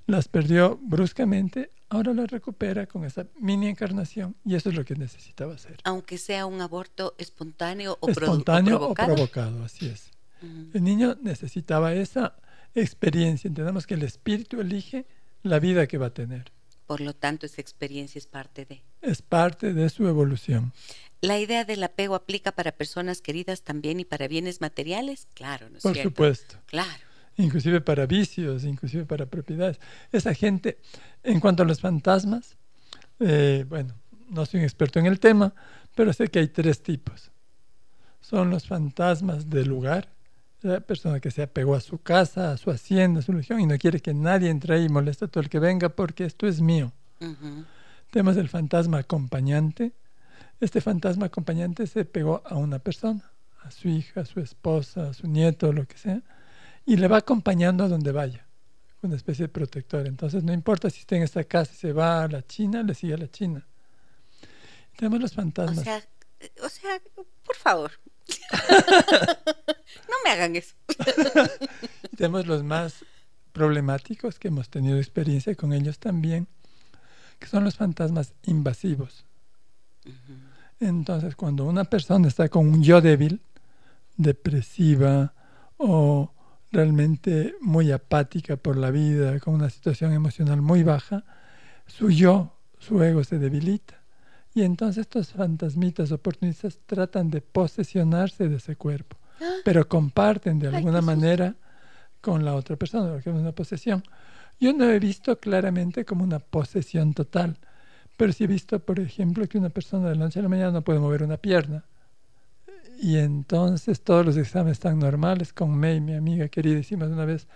las perdió bruscamente, ahora las recupera con esa mini encarnación y eso es lo que necesitaba hacer. Aunque sea un aborto espontáneo o, espontáneo o provocado. o provocado. así es. El niño necesitaba esa experiencia, entendamos que el espíritu elige la vida que va a tener. Por lo tanto, esa experiencia es parte de... Es parte de su evolución. ¿La idea del apego aplica para personas queridas también y para bienes materiales? Claro, ¿no es Por supuesto. Claro. Inclusive para vicios, inclusive para propiedades. Esa gente, en cuanto a los fantasmas, eh, bueno, no soy un experto en el tema, pero sé que hay tres tipos. Son los fantasmas del lugar, la persona que se apegó a su casa, a su hacienda, a su región y no quiere que nadie entre ahí y moleste a todo el que venga porque esto es mío. Tenemos el fantasma acompañante, este fantasma acompañante se pegó a una persona, a su hija, a su esposa, a su nieto, lo que sea, y le va acompañando a donde vaya, una especie de protector. Entonces no importa si está en esta casa se va a la China, le sigue a la China. Tenemos los fantasmas. O sea, o sea por favor, me hagan eso. tenemos los más problemáticos que hemos tenido experiencia con ellos también, que son los fantasmas invasivos. Entonces, cuando una persona está con un yo débil, depresiva o realmente muy apática por la vida, con una situación emocional muy baja, su yo, su ego se debilita. Y entonces estos fantasmitas oportunistas tratan de posesionarse de ese cuerpo, pero comparten de alguna manera con la otra persona, porque es una posesión, Yo no he visto claramente como una posesión total, pero sí he visto, por ejemplo, que una persona de la noche a la mañana no puede mover una pierna. Y entonces todos los exámenes están normales. Con May, mi amiga querida, hicimos una vez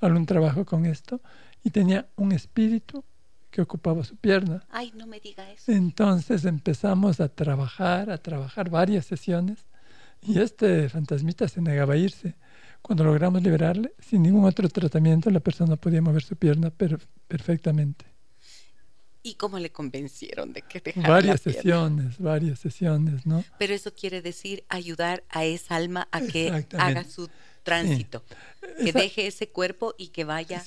algún trabajo con esto y tenía un espíritu que ocupaba su pierna. Ay, no me diga eso. Entonces empezamos a trabajar, a trabajar varias sesiones y este fantasmita se negaba a irse. Cuando logramos liberarle, sin ningún otro tratamiento, la persona podía mover su pierna perfectamente. ¿Y cómo le convencieron de que dejara Varias sesiones, varias sesiones, ¿no? Pero eso quiere decir ayudar a esa alma a que haga su tránsito, que deje ese cuerpo y que vaya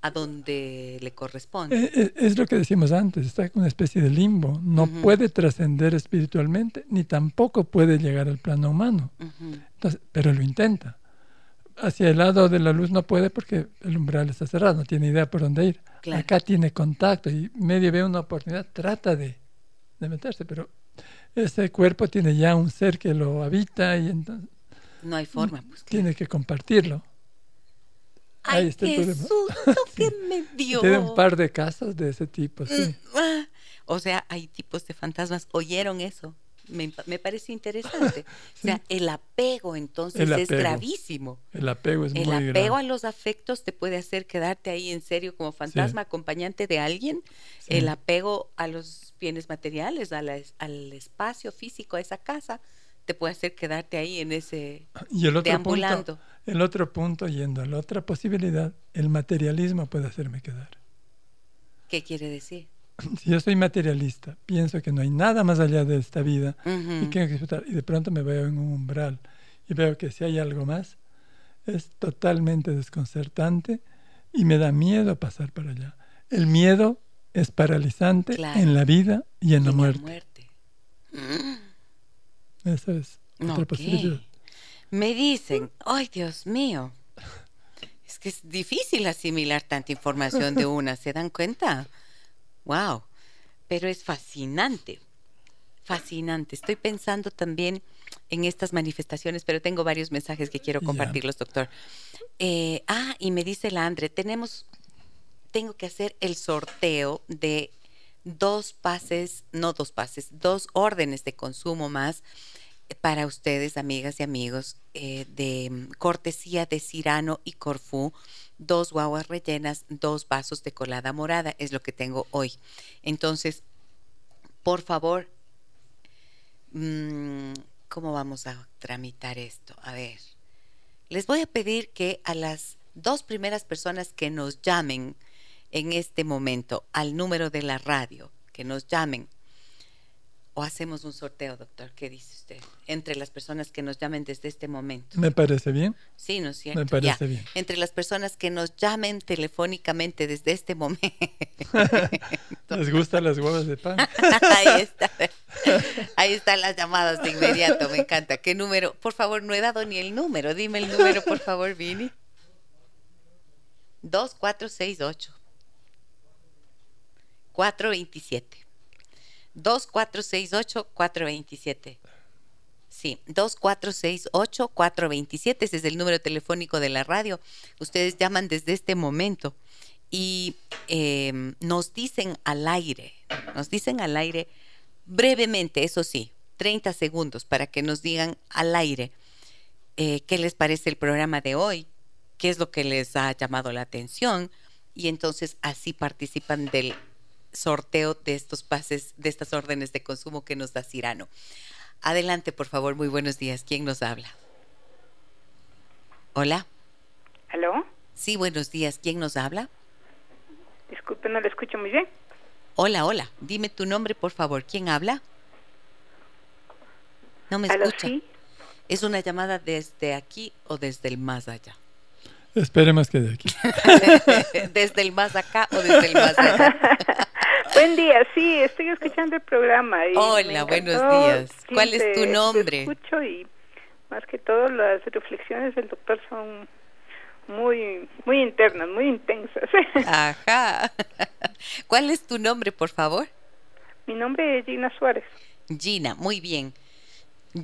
a donde le corresponde. Es, lo que decimos antes, está en una especie de limbo, no puede trascender espiritualmente, ni tampoco puede llegar al plano humano, pero lo intenta. Hacia el lado de la luz no puede porque el umbral está cerrado, no tiene idea por dónde ir. Acá tiene contacto y medio ve una oportunidad, trata de, meterse, pero ese cuerpo tiene ya un ser que lo habita y entonces... No hay forma, pues. Tiene que compartirlo. Ay, Ahí está qué el susto que me dio. Tiene un par de casos de ese tipo, sí. Mm, ah, o sea, hay tipos de fantasmas. ¿Oyeron eso? me, me parece interesante. O sea, el apego entonces es gravísimo. El apego es el apego a los afectos te puede hacer quedarte ahí en serio como fantasma acompañante de alguien. El apego a los bienes materiales, al espacio físico, a esa casa, te puede hacer quedarte ahí en ese y el otro Punto, el otro punto, yendo a la otra posibilidad, el materialismo puede hacerme quedar. ¿Qué quiere decir? si yo soy materialista, pienso que no hay nada más allá de esta vida y que disfrutar, y de pronto me veo en un umbral y veo que si hay algo más, es totalmente desconcertante y me da miedo pasar para allá. El miedo es paralizante en la vida y en, la, muerte. Eso es otra posibilidad. Me dicen, ay Dios mío, es que es difícil asimilar tanta información de una, ¿se dan cuenta? Wow, pero es fascinante, fascinante. Estoy pensando también en estas manifestaciones, pero tengo varios mensajes que quiero compartirlos, doctor. Eh, ah, y me dice la Andre, tenemos, tengo que hacer el sorteo de dos pases, no dos pases, dos órdenes de consumo más para ustedes, amigas y amigos, eh, de cortesía de Cirano y Corfú dos guaguas rellenas, dos vasos de colada morada, es lo que tengo hoy. Entonces, por favor, mm, ¿cómo vamos a tramitar esto? A ver, les voy a pedir que a las dos primeras personas que nos llamen en este momento al número de la radio, que nos llamen o hacemos un sorteo, doctor. ¿Qué dice usted? Entre las personas que nos llamen desde este momento. Me parece bien. Sí, ¿no es cierto? Me parece bien. Entre las personas que nos llamen telefónicamente desde este momento. ¿Les gustan las huevas de pan? Ahí está. Ahí están las llamadas de inmediato, me encanta. ¿Qué número? Por favor, no he dado ni el número. Dime el número, por favor, Vini. 2468 427 2468-427. Sí, 2468-427, ese es el número telefónico de la radio. Ustedes llaman desde este momento y em, nos dicen al aire, nos dicen al aire brevemente, eso sí, 30 segundos para que nos digan al aire eh, qué les parece el programa de hoy, qué es lo que les ha llamado la atención y entonces así participan del sorteo de estos pases, de estas órdenes de consumo que nos da Cirano. Adelante, por favor, muy buenos días. ¿Quién nos habla? Hola. ¿Aló? Sí, buenos días. ¿Quién nos habla? Disculpe, no le escucho muy bien. Hola, hola. Dime tu nombre, por favor. ¿Quién habla? No me escucha. ¿Es una llamada desde aquí o desde el más allá? Esperemos que de aquí. desde el más acá o desde el más allá. Buen día, sí, estoy escuchando el programa. Hola, buenos días. ¿Cuál es tu nombre? escucho y más que todo las reflexiones del doctor son muy, muy internas, muy intensas. Ajá. ¿Cuál es tu nombre, por favor? Mi nombre es Gina Suárez. Gina, muy bien.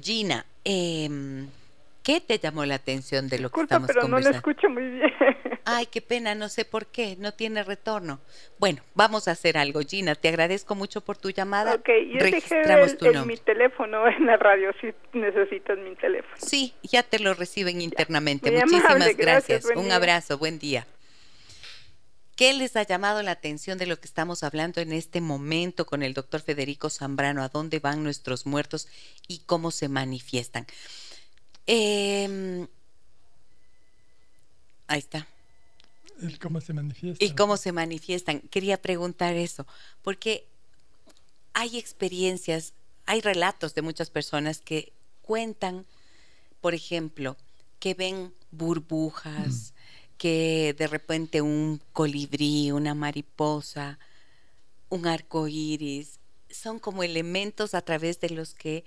Gina, eh, ¿Qué te llamó la atención de lo que estamos pero no lo escucho muy bien. Ay, qué pena, no sé por qué, no tiene retorno. Bueno, vamos a hacer algo, Gina. Te agradezco mucho por tu llamada. Ok, yo dejé Registramos el- tu nombre. mi teléfono en la radio si necesitas mi teléfono. Sí, ya te lo reciben internamente. Muy Muchísimas amable, gracias. Un día. abrazo, buen día. ¿Qué les ha llamado la atención de lo que estamos hablando en este momento con el doctor Federico Zambrano? ¿A dónde van nuestros muertos y cómo se manifiestan? Em, ahí está. El cómo se manifiesta. ¿Y cómo se manifiestan? Quería preguntar eso, porque hay experiencias, hay relatos de muchas personas que cuentan, por ejemplo, que ven burbujas, que de repente un colibrí, una mariposa, un arco iris, son como elementos a través de los que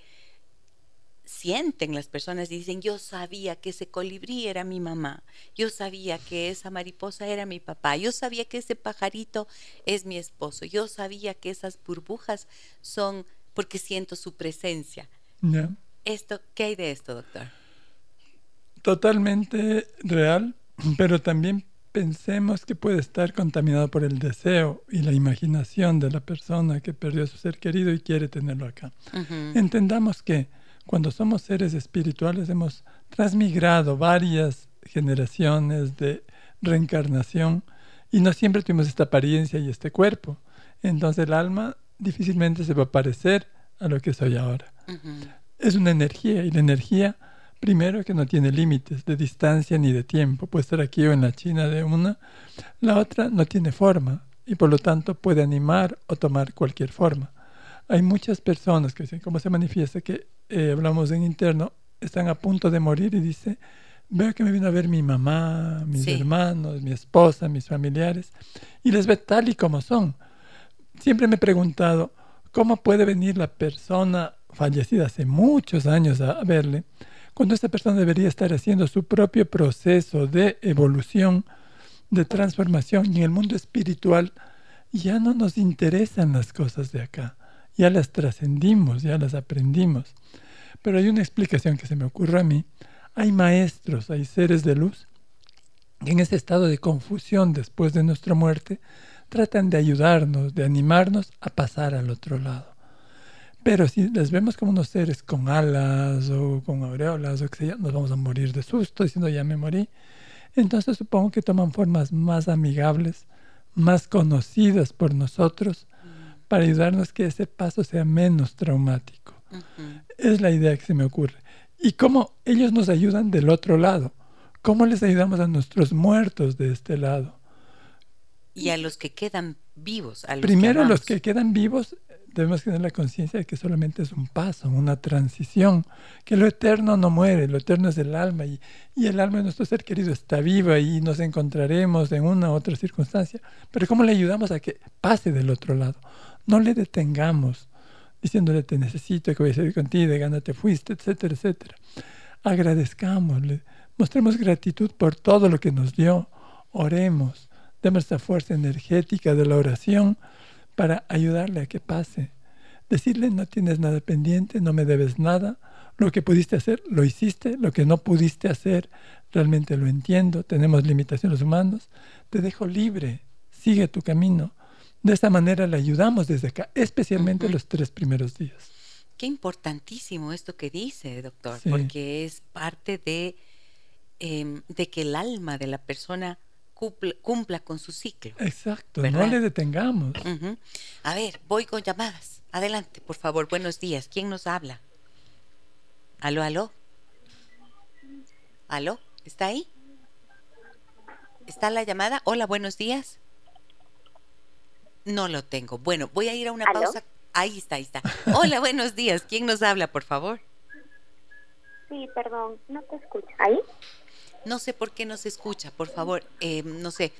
sienten las personas y dicen, yo sabía que ese colibrí era mi mamá, yo sabía que esa mariposa era mi papá, yo sabía que ese pajarito es mi esposo, yo sabía que esas burbujas son porque siento su presencia. Esto, ¿qué hay de esto, doctor? Totalmente real, pero también pensemos que puede estar contaminado por el deseo y la imaginación de la persona que perdió a su ser querido y quiere tenerlo acá. Entendamos que cuando somos seres espirituales hemos transmigrado varias generaciones de reencarnación y no siempre tuvimos esta apariencia y este cuerpo. Entonces el alma difícilmente se va a parecer a lo que soy ahora. Ujú. Es una energía y la energía, primero que no tiene límites de distancia ni de tiempo, puede estar aquí o en la China de una, la otra no tiene forma y por lo tanto puede animar o tomar cualquier forma. Hay muchas personas que dicen, ¿cómo se manifiesta? Que eh, hablamos en interno, están a punto de morir y dice, veo que me vino a ver mi mamá, mis Sí. hermanos, mi esposa, mis familiares, y les ve tal y como son. Siempre me he preguntado, ¿cómo puede venir la persona fallecida hace muchos años a, verle, cuando esta persona debería estar haciendo su propio proceso de evolución, de transformación, y en el mundo espiritual ya no nos interesan las cosas de acá, ya las trascendimos, ya las aprendimos. Pero hay una explicación que se me ocurre a mí. Hay maestros, hay seres de luz que en ese estado de confusión después de nuestra muerte tratan de ayudarnos, de animarnos a pasar al otro lado. Pero si les vemos como unos seres con alas o con aureolas o que sea, nos vamos a morir de susto diciendo ya me morí. Entonces supongo que toman formas más amigables, más conocidas por nosotros, para ayudarnos que ese paso sea menos traumático. Es la idea que se me ocurre. Y cómo ellos nos ayudan del otro lado. ¿Cómo les ayudamos a nuestros muertos de este lado? Y a los que quedan vivos, a los Primero, que los que quedan vivos, debemos tener la conciencia de que solamente es un paso, una transición, que lo eterno no muere, lo eterno es el alma y, y el alma de nuestro ser querido está viva y nos encontraremos en una u otra circunstancia. Pero ¿cómo le ayudamos a que pase del otro lado? No le detengamos diciéndole te necesito, que voy a ser contigo, de gana te fuiste, etcétera, etcétera. Agradezcámosle, mostremos gratitud por todo lo que nos dio, oremos, demos esta fuerza energética de la oración para ayudarle a que pase. Decirle no tienes nada pendiente, no me debes nada, lo que pudiste hacer lo hiciste, lo que no pudiste hacer realmente lo entiendo, tenemos limitaciones humanos, te dejo libre, sigue tu camino. De esta manera le ayudamos desde acá, especialmente los tres primeros días. Qué importantísimo esto que dice, doctor, Sí. porque es parte de, em, de que el alma de la persona cumpla, cumpla con su ciclo. Exacto, ¿Verdad? no le detengamos. A ver, voy con llamadas. Adelante, por favor. Buenos días. ¿Quién nos habla? Aló, aló. Aló, ¿está ahí? ¿Está la llamada? Hola, buenos días. No lo tengo. Bueno, voy a ir a una ¿Aló? pausa. Ahí está, ahí está. Hola, buenos días. ¿Quién nos habla, por favor? Sí, perdón, no te escucho. ¿Ahí? No sé por qué no se escucha, por favor. eh, no sé.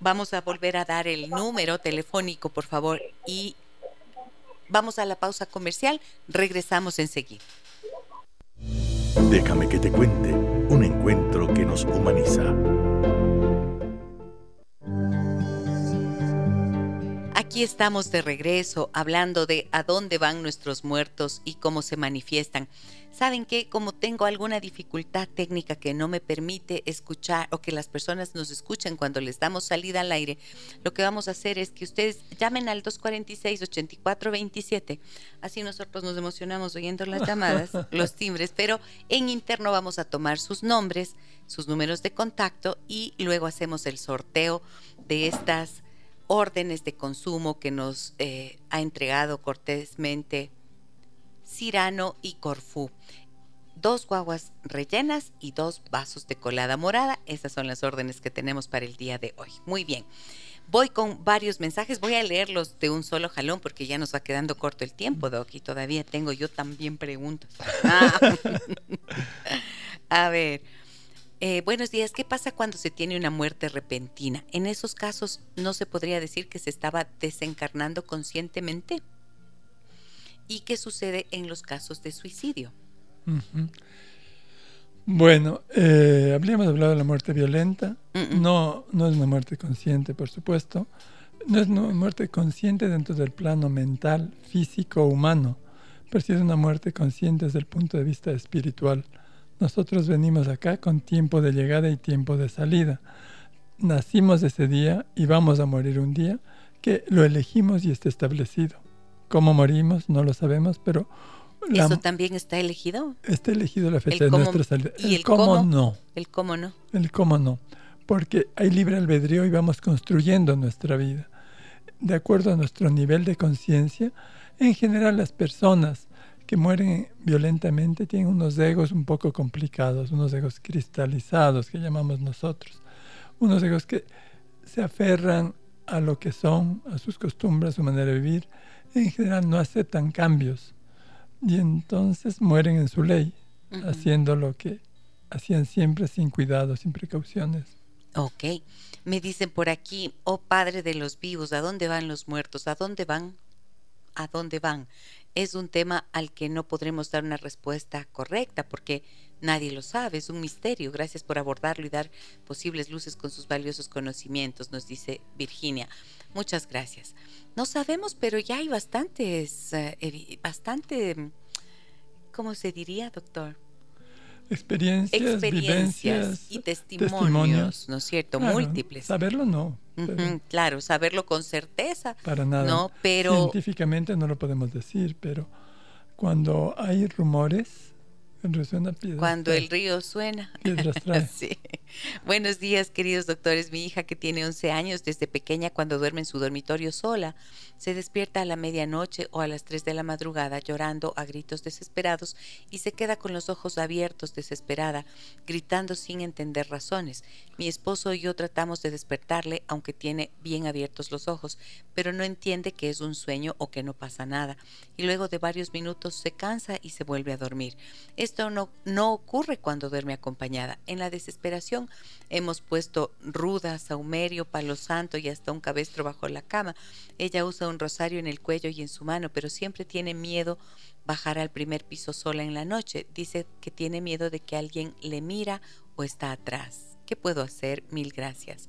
Vamos a volver a dar el número telefónico, por favor. Y vamos a la pausa comercial. Regresamos enseguida. Déjame que te cuente un encuentro que nos humaniza. Aquí estamos de regreso hablando de a dónde van nuestros muertos y cómo se manifiestan. Saben que como tengo alguna dificultad técnica que no me permite escuchar o que las personas nos escuchen cuando les damos salida al aire, lo que vamos a hacer es que ustedes llamen al 246-8427. Así nosotros nos emocionamos oyendo las llamadas, los timbres, pero en interno vamos a tomar sus nombres, sus números de contacto y luego hacemos el sorteo de estas órdenes de consumo que nos eh, ha entregado cortésmente Cirano y Corfú. Dos guaguas rellenas y dos vasos de colada morada. Esas son las órdenes que tenemos para el día de hoy. Muy bien. Voy con varios mensajes. Voy a leerlos de un solo jalón porque ya nos va quedando corto el tiempo, Doc. Y todavía tengo yo también preguntas. Ah. a ver. Eh, buenos días, ¿qué pasa cuando se tiene una muerte repentina? En esos casos, ¿no se podría decir que se estaba desencarnando conscientemente? ¿Y qué sucede en los casos de suicidio? Bueno, eh, habríamos hablado de la muerte violenta. No, no es una muerte consciente, por supuesto. No es una muerte consciente dentro del plano mental, físico, humano, pero sí es una muerte consciente desde el punto de vista espiritual. Nosotros venimos acá con tiempo de llegada y tiempo de salida. Nacimos ese día y vamos a morir un día que lo elegimos y está establecido. ¿Cómo morimos? No lo sabemos, pero... ¿Eso también está elegido? Está elegido la fecha de nuestra salida. ¿Y el, cómo, no? El cómo no. El cómo no. Porque hay libre albedrío y vamos construyendo nuestra vida. De acuerdo a nuestro nivel de conciencia, en general las personas que mueren violentamente tienen unos egos un poco complicados, unos egos cristalizados que llamamos nosotros, unos egos que se aferran a lo que son, a sus costumbres, a su manera de vivir, en general no aceptan cambios y entonces mueren en su ley, haciendo lo que hacían siempre sin cuidado, sin precauciones. Ok, me dicen por aquí, oh Padre de los vivos, ¿a dónde van los muertos? ¿A dónde van? ¿A dónde van? Es un tema al que no podremos dar una respuesta correcta porque nadie lo sabe, es un misterio. Gracias por abordarlo y dar posibles luces con sus valiosos conocimientos, nos dice Virginia. Muchas gracias. No sabemos, pero ya hay bastantes, eh, bastante, ¿cómo se diría, doctor? experiencias, vivencias y testimonios, ¿no es cierto? Múltiples. Saberlo no. Claro, saberlo con certeza. Para nada. No, pero científicamente no lo podemos decir, pero cuando hay rumores cuando el río suena. sí. Buenos días, queridos doctores. Mi hija, que tiene 11 años, desde pequeña, cuando duerme en su dormitorio sola, se despierta a la medianoche o a las 3 de la madrugada llorando a gritos desesperados y se queda con los ojos abiertos, desesperada, gritando sin entender razones. Mi esposo y yo tratamos de despertarle, aunque tiene bien abiertos los ojos, pero no entiende que es un sueño o que no pasa nada. Y luego de varios minutos se cansa y se vuelve a dormir. Esto no, no ocurre cuando duerme acompañada. En la desesperación hemos puesto ruda, saumerio, palo santo y hasta un cabestro bajo la cama. Ella usa un rosario en el cuello y en su mano, pero siempre tiene miedo bajar al primer piso sola en la noche. Dice que tiene miedo de que alguien le mira o está atrás. ¿Qué puedo hacer? Mil gracias.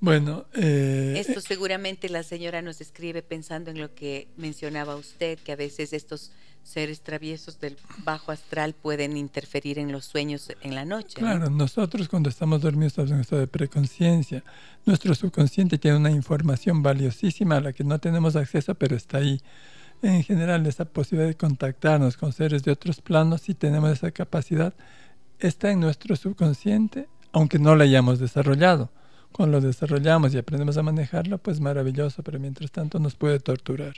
Bueno, eh, esto seguramente la señora nos escribe pensando en lo que mencionaba usted, que a veces estos seres traviesos del bajo astral pueden interferir en los sueños en la noche. Claro, nosotros cuando estamos dormidos estamos en estado de preconciencia. Nuestro subconsciente tiene una información valiosísima a la que no tenemos acceso, pero está ahí. En general, esa posibilidad de contactarnos con seres de otros planos, si tenemos esa capacidad, está en nuestro subconsciente, aunque no la hayamos desarrollado. Cuando lo desarrollamos y aprendemos a manejarlo, pues maravilloso, pero mientras tanto nos puede torturar.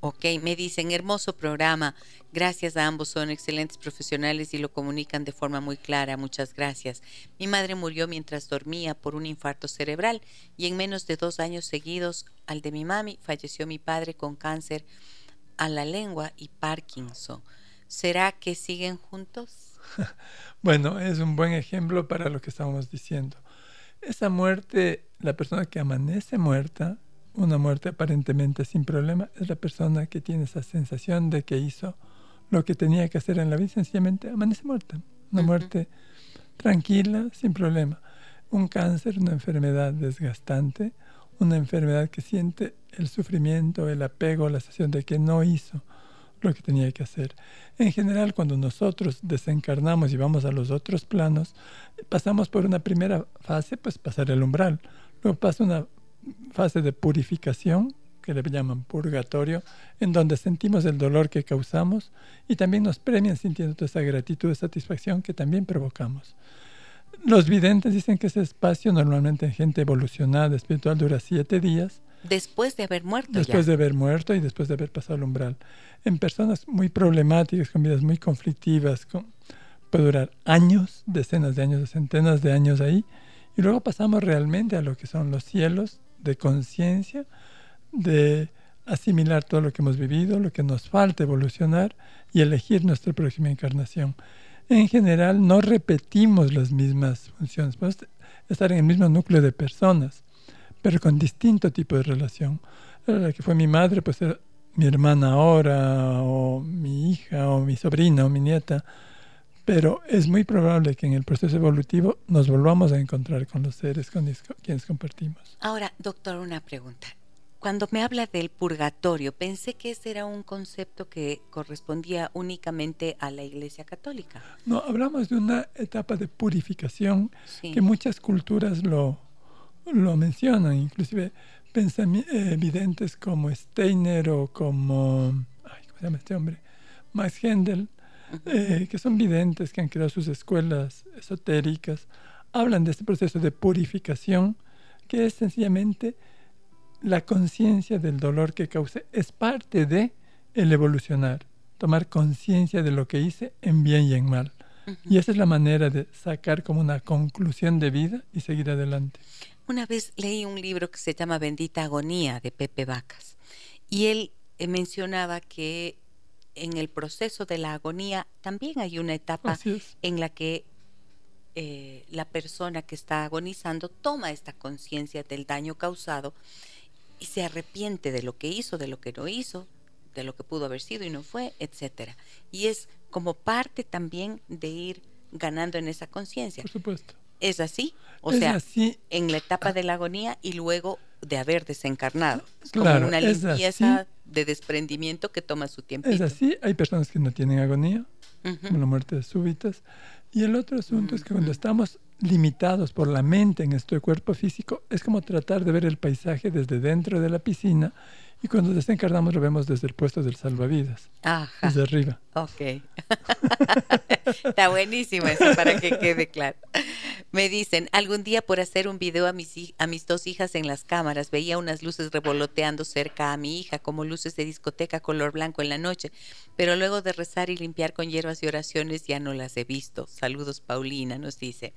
Ok, me dicen, hermoso programa. Gracias a ambos, son excelentes profesionales y lo comunican de forma muy clara. Muchas gracias. Mi madre murió mientras dormía por un infarto cerebral y en menos de dos años seguidos al de mi mami falleció mi padre con cáncer a la lengua y Parkinson. ¿Será que siguen juntos? bueno, es un buen ejemplo para lo que estábamos diciendo. Esa muerte, la persona que amanece muerta, una muerte aparentemente sin problema es la persona que tiene esa sensación de que hizo lo que tenía que hacer en la vida, sencillamente amanece muerta. Una muerte tranquila, sin problema. Un cáncer, una enfermedad desgastante, una enfermedad que siente el sufrimiento, el apego, la sensación de que no hizo lo que tenía que hacer. En general, cuando nosotros desencarnamos y vamos a los otros planos, pasamos por una primera fase, pues pasar el umbral. Luego pasa una fase de purificación, que le llaman purgatorio, en donde sentimos el dolor que causamos y también nos premian sintiendo toda esa gratitud y satisfacción que también provocamos. Los videntes dicen que ese espacio normalmente en gente evolucionada espiritual dura siete días. Después de haber muerto. Después de haber muerto y después de haber pasado el umbral. En personas muy problemáticas, con vidas muy conflictivas, puede durar años, decenas de años, centenas de años ahí. Y luego pasamos realmente a lo que son los cielos de conciencia, de asimilar todo lo que hemos vivido, lo que nos falta evolucionar y elegir nuestra próxima encarnación. En general no repetimos las mismas funciones, podemos estar en el mismo núcleo de personas, pero con distinto tipo de relación. La que fue mi madre, pues era mi hermana ahora, o mi hija, o mi sobrina, o mi nieta, pero es muy probable que en el proceso evolutivo nos volvamos a encontrar con los seres con quienes compartimos. Ahora, doctor, una pregunta. Cuando me habla del purgatorio, pensé que ese era un concepto que correspondía únicamente a la Iglesia Católica. No, hablamos de una etapa de purificación que muchas culturas lo, lo mencionan, inclusive evidentes como Steiner o como, ay, ¿cómo se llama este hombre? Max Hendel, eh, que son videntes, que han creado sus escuelas esotéricas, hablan de este proceso de purificación que es sencillamente la conciencia del dolor que causé es parte de el evolucionar, tomar conciencia de lo que hice en bien y en mal. Y esa es la manera de sacar como una conclusión de vida y seguir adelante. Una vez leí un libro que se llama Bendita Agonía de Pepe Vacas y él eh, mencionaba que en el proceso de la agonía también hay una etapa en la que eh, la persona que está agonizando toma esta conciencia del daño causado y se arrepiente de lo que hizo, de lo que no hizo, de lo que pudo haber sido y no fue, etcétera. Y es como parte también de ir ganando en esa conciencia. Por supuesto. ¿Es así? O sea, en la etapa de la agonía y luego de haber desencarnado. Es como una limpieza de desprendimiento que toma su tiempo. Es así, hay personas que no tienen agonía, como la muerte súbitas. Y el otro asunto es que cuando estamos limitados por la mente en este cuerpo físico, es como tratar de ver el paisaje desde dentro de la piscina y cuando desencarnamos lo vemos desde el puesto del salvavidas, desde arriba. Ok. Está buenísimo eso para que quede claro. Me dicen, algún día por hacer un video a mis, a mis dos hijas en las cámaras, veía unas luces revoloteando cerca a mi hija, como luces de discoteca color blanco en la noche, pero luego de rezar y limpiar con hierbas y oraciones ya no las he visto. Saludos, Paulina, nos dice.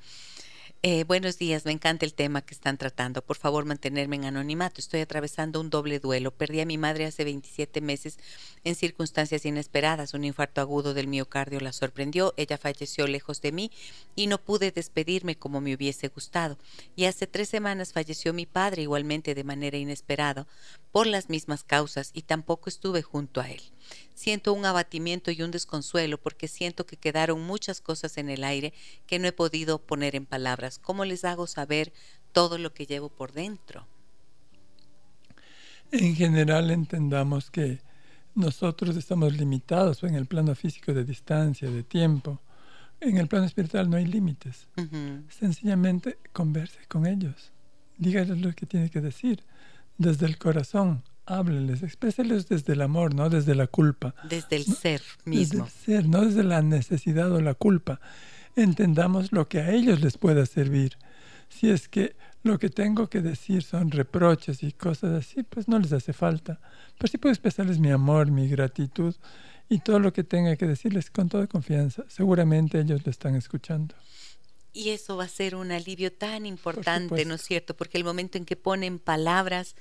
Eh, buenos días, me encanta el tema que están tratando. Por favor, mantenerme en anonimato. Estoy atravesando un doble duelo. Perdí a mi madre hace 27 meses en circunstancias inesperadas. Un infarto agudo del miocardio la sorprendió. Ella falleció lejos de mí y no pude despedirme como me hubiese gustado. Y hace tres semanas falleció mi padre igualmente de manera inesperada por las mismas causas y tampoco estuve junto a él. Siento un abatimiento y un desconsuelo porque siento que quedaron muchas cosas en el aire que no he podido poner en palabras. ¿Cómo les hago saber todo lo que llevo por dentro? En general entendamos que nosotros estamos limitados en el plano físico de distancia, de tiempo. En el plano espiritual no hay límites. Sencillamente converse con ellos. Dígales lo que tiene que decir desde el corazón hábleles, expréseles desde el amor, no desde la culpa. Desde el ser mismo. Desde el ser, no desde la necesidad o la culpa. Entendamos lo que a ellos les pueda servir. Si es que lo que tengo que decir son reproches y cosas así, pues no les hace falta. Pero sí puedo expresarles mi amor, mi gratitud y todo lo que tenga que decirles con toda confianza. Seguramente ellos lo están escuchando. Y eso va a ser un alivio tan importante, ¿no es cierto? Porque el momento en que ponen palabras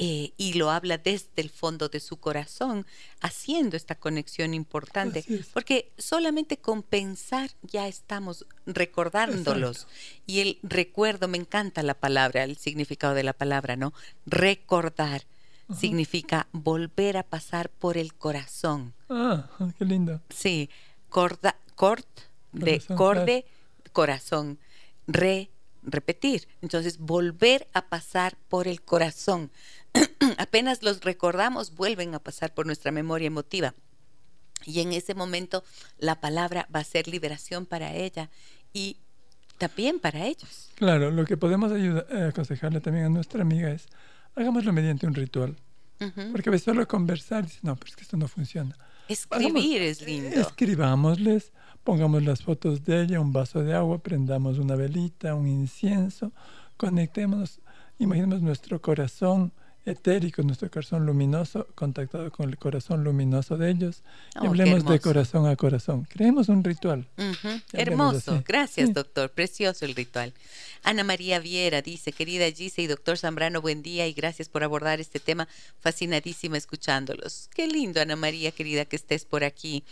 eh, y lo habla desde el fondo de su corazón, haciendo esta conexión importante, porque solamente con pensar ya estamos recordándolos. Y el recuerdo, me encanta la palabra, el significado de la palabra, ¿no? Recordar significa volver a pasar por el corazón. Ah, qué lindo. Sí, corda, cort, de corde, corazón, re repetir. Entonces, volver a pasar por el corazón. Apenas los recordamos, vuelven a pasar por nuestra memoria emotiva. Y en ese momento la palabra va a ser liberación para ella y también para ellos. Claro, lo que podemos ayudar, eh, aconsejarle también a nuestra amiga es, hagámoslo mediante un ritual. Porque a veces solo conversar, dice, no, pero es que esto no funciona. Escribir es lindo. Escribámosles, pongamos las fotos de ella, un vaso de agua, prendamos una velita, un incienso, conectémonos, imaginemos nuestro corazón etérico, nuestro corazón luminoso, contactado con el corazón luminoso de ellos, y oh, hablemos de corazón a corazón. Creemos un ritual. Hermoso, gracias doctor, precioso el ritual. Ana María Viera dice, querida Gise y doctor Zambrano, buen día y gracias por abordar este tema, fascinadísima escuchándolos. Qué lindo, Ana María, querida, que estés por aquí.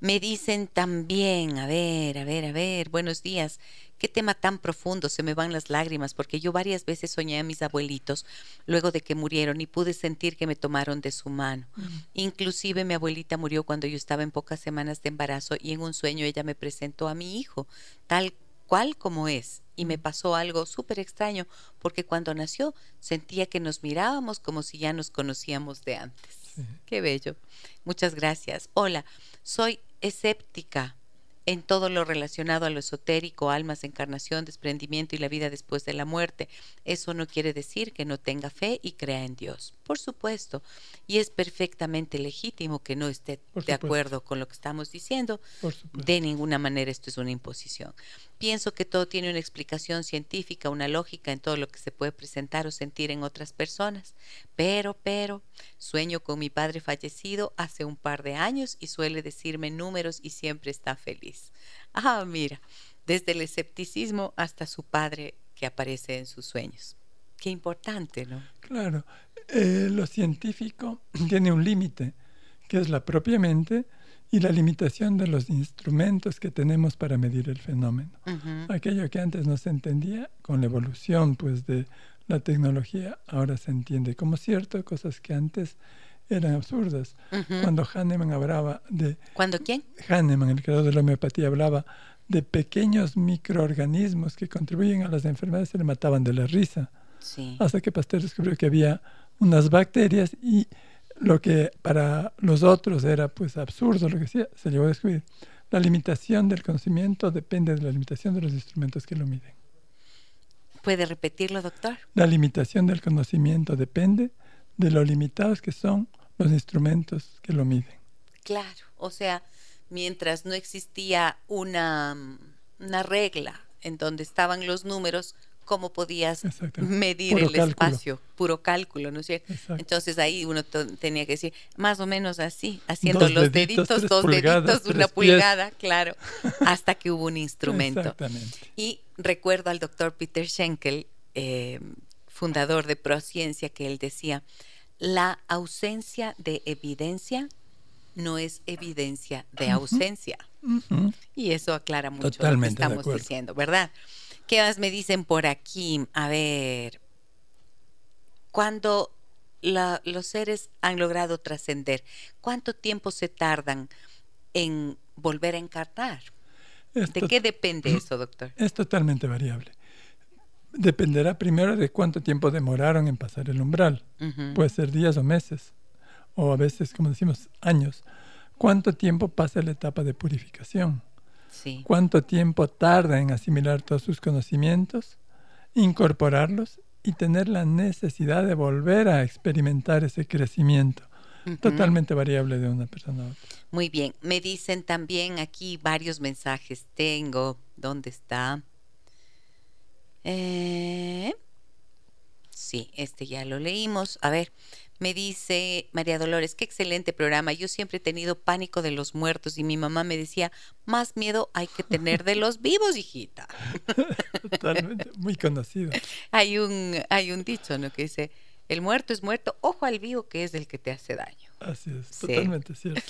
Me dicen también, a ver, a ver, a ver, buenos días. Qué tema tan profundo, se me van las lágrimas, porque yo varias veces soñé a mis abuelitos luego de que murieron y pude sentir que me tomaron de su mano. Inclusive mi abuelita murió cuando yo estaba en pocas semanas de embarazo y en un sueño ella me presentó a mi hijo, tal cual como es. Y me pasó algo súper extraño, porque cuando nació sentía que nos mirábamos como si ya nos conocíamos de antes. Qué bello. Muchas gracias. Hola, soy escéptica en todo lo relacionado a lo esotérico, almas, encarnación, desprendimiento y la vida después de la muerte. Eso no quiere decir que no tenga fe y crea en Dios. Por supuesto, y es perfectamente legítimo que no esté de acuerdo con lo que estamos diciendo. De ninguna manera esto es una imposición. Pienso que todo tiene una explicación científica, una lógica en todo lo que se puede presentar o sentir en otras personas. Pero, pero, sueño con mi padre fallecido hace un par de años y suele decirme números y siempre está feliz. Ah, mira, desde el escepticismo hasta su padre que aparece en sus sueños. Qué importante, ¿no? Claro, eh, lo científico tiene un límite, que es la propia mente y la limitación de los instrumentos que tenemos para medir el fenómeno. Aquello que antes no se entendía, con la evolución pues, de la tecnología, ahora se entiende como cierto, cosas que antes eran absurdas. Cuando Hahnemann hablaba de... ¿Cuándo quién? Hahnemann, el creador de la homeopatía, hablaba de pequeños microorganismos que contribuyen a las enfermedades, se le mataban de la risa. Hasta que Pasteur descubrió que había unas bacterias y lo que para los otros era pues absurdo, lo que sea, se llegó a descubrir. La limitación del conocimiento depende de la limitación de los instrumentos que lo miden. ¿Puede repetirlo, doctor? La limitación del conocimiento depende de lo limitados que son los instrumentos que lo miden. Claro, o sea, mientras no existía una, una regla en donde estaban los números, cómo podías medir el espacio, puro cálculo, ¿no es cierto? Entonces ahí uno tenía que decir, más o menos así, haciendo los deditos, dos deditos, una pulgada, claro, hasta que hubo un instrumento. Y recuerdo al doctor Peter Schenkel, eh, fundador de Prociencia, que él decía, la ausencia de evidencia no es evidencia de ausencia. Y eso aclara mucho lo que estamos diciendo, ¿verdad? ¿Qué más me dicen por aquí? A ver, cuando los seres han logrado trascender, ¿cuánto tiempo se tardan en volver a encarnar? ¿De qué depende eso, doctor? Es totalmente variable. Dependerá primero de cuánto tiempo demoraron en pasar el umbral. Puede ser días o meses, o a veces, como decimos, años. ¿Cuánto tiempo pasa la etapa de purificación? Cuánto tiempo tarda en asimilar todos sus conocimientos, incorporarlos y tener la necesidad de volver a experimentar ese crecimiento. Totalmente variable de una persona a otra. Muy bien. Me dicen también aquí varios mensajes. Tengo. ¿Dónde está? Eh, sí, este ya lo leímos. A ver, me dice María Dolores, qué excelente programa. Yo siempre he tenido pánico de los muertos y mi mamá me decía, más miedo hay que tener de los vivos, hijita. Totalmente, muy conocido. Hay un, hay un dicho, ¿no? Que dice, el muerto es muerto, ojo al vivo que es el que te hace daño. Así es, totalmente cierto.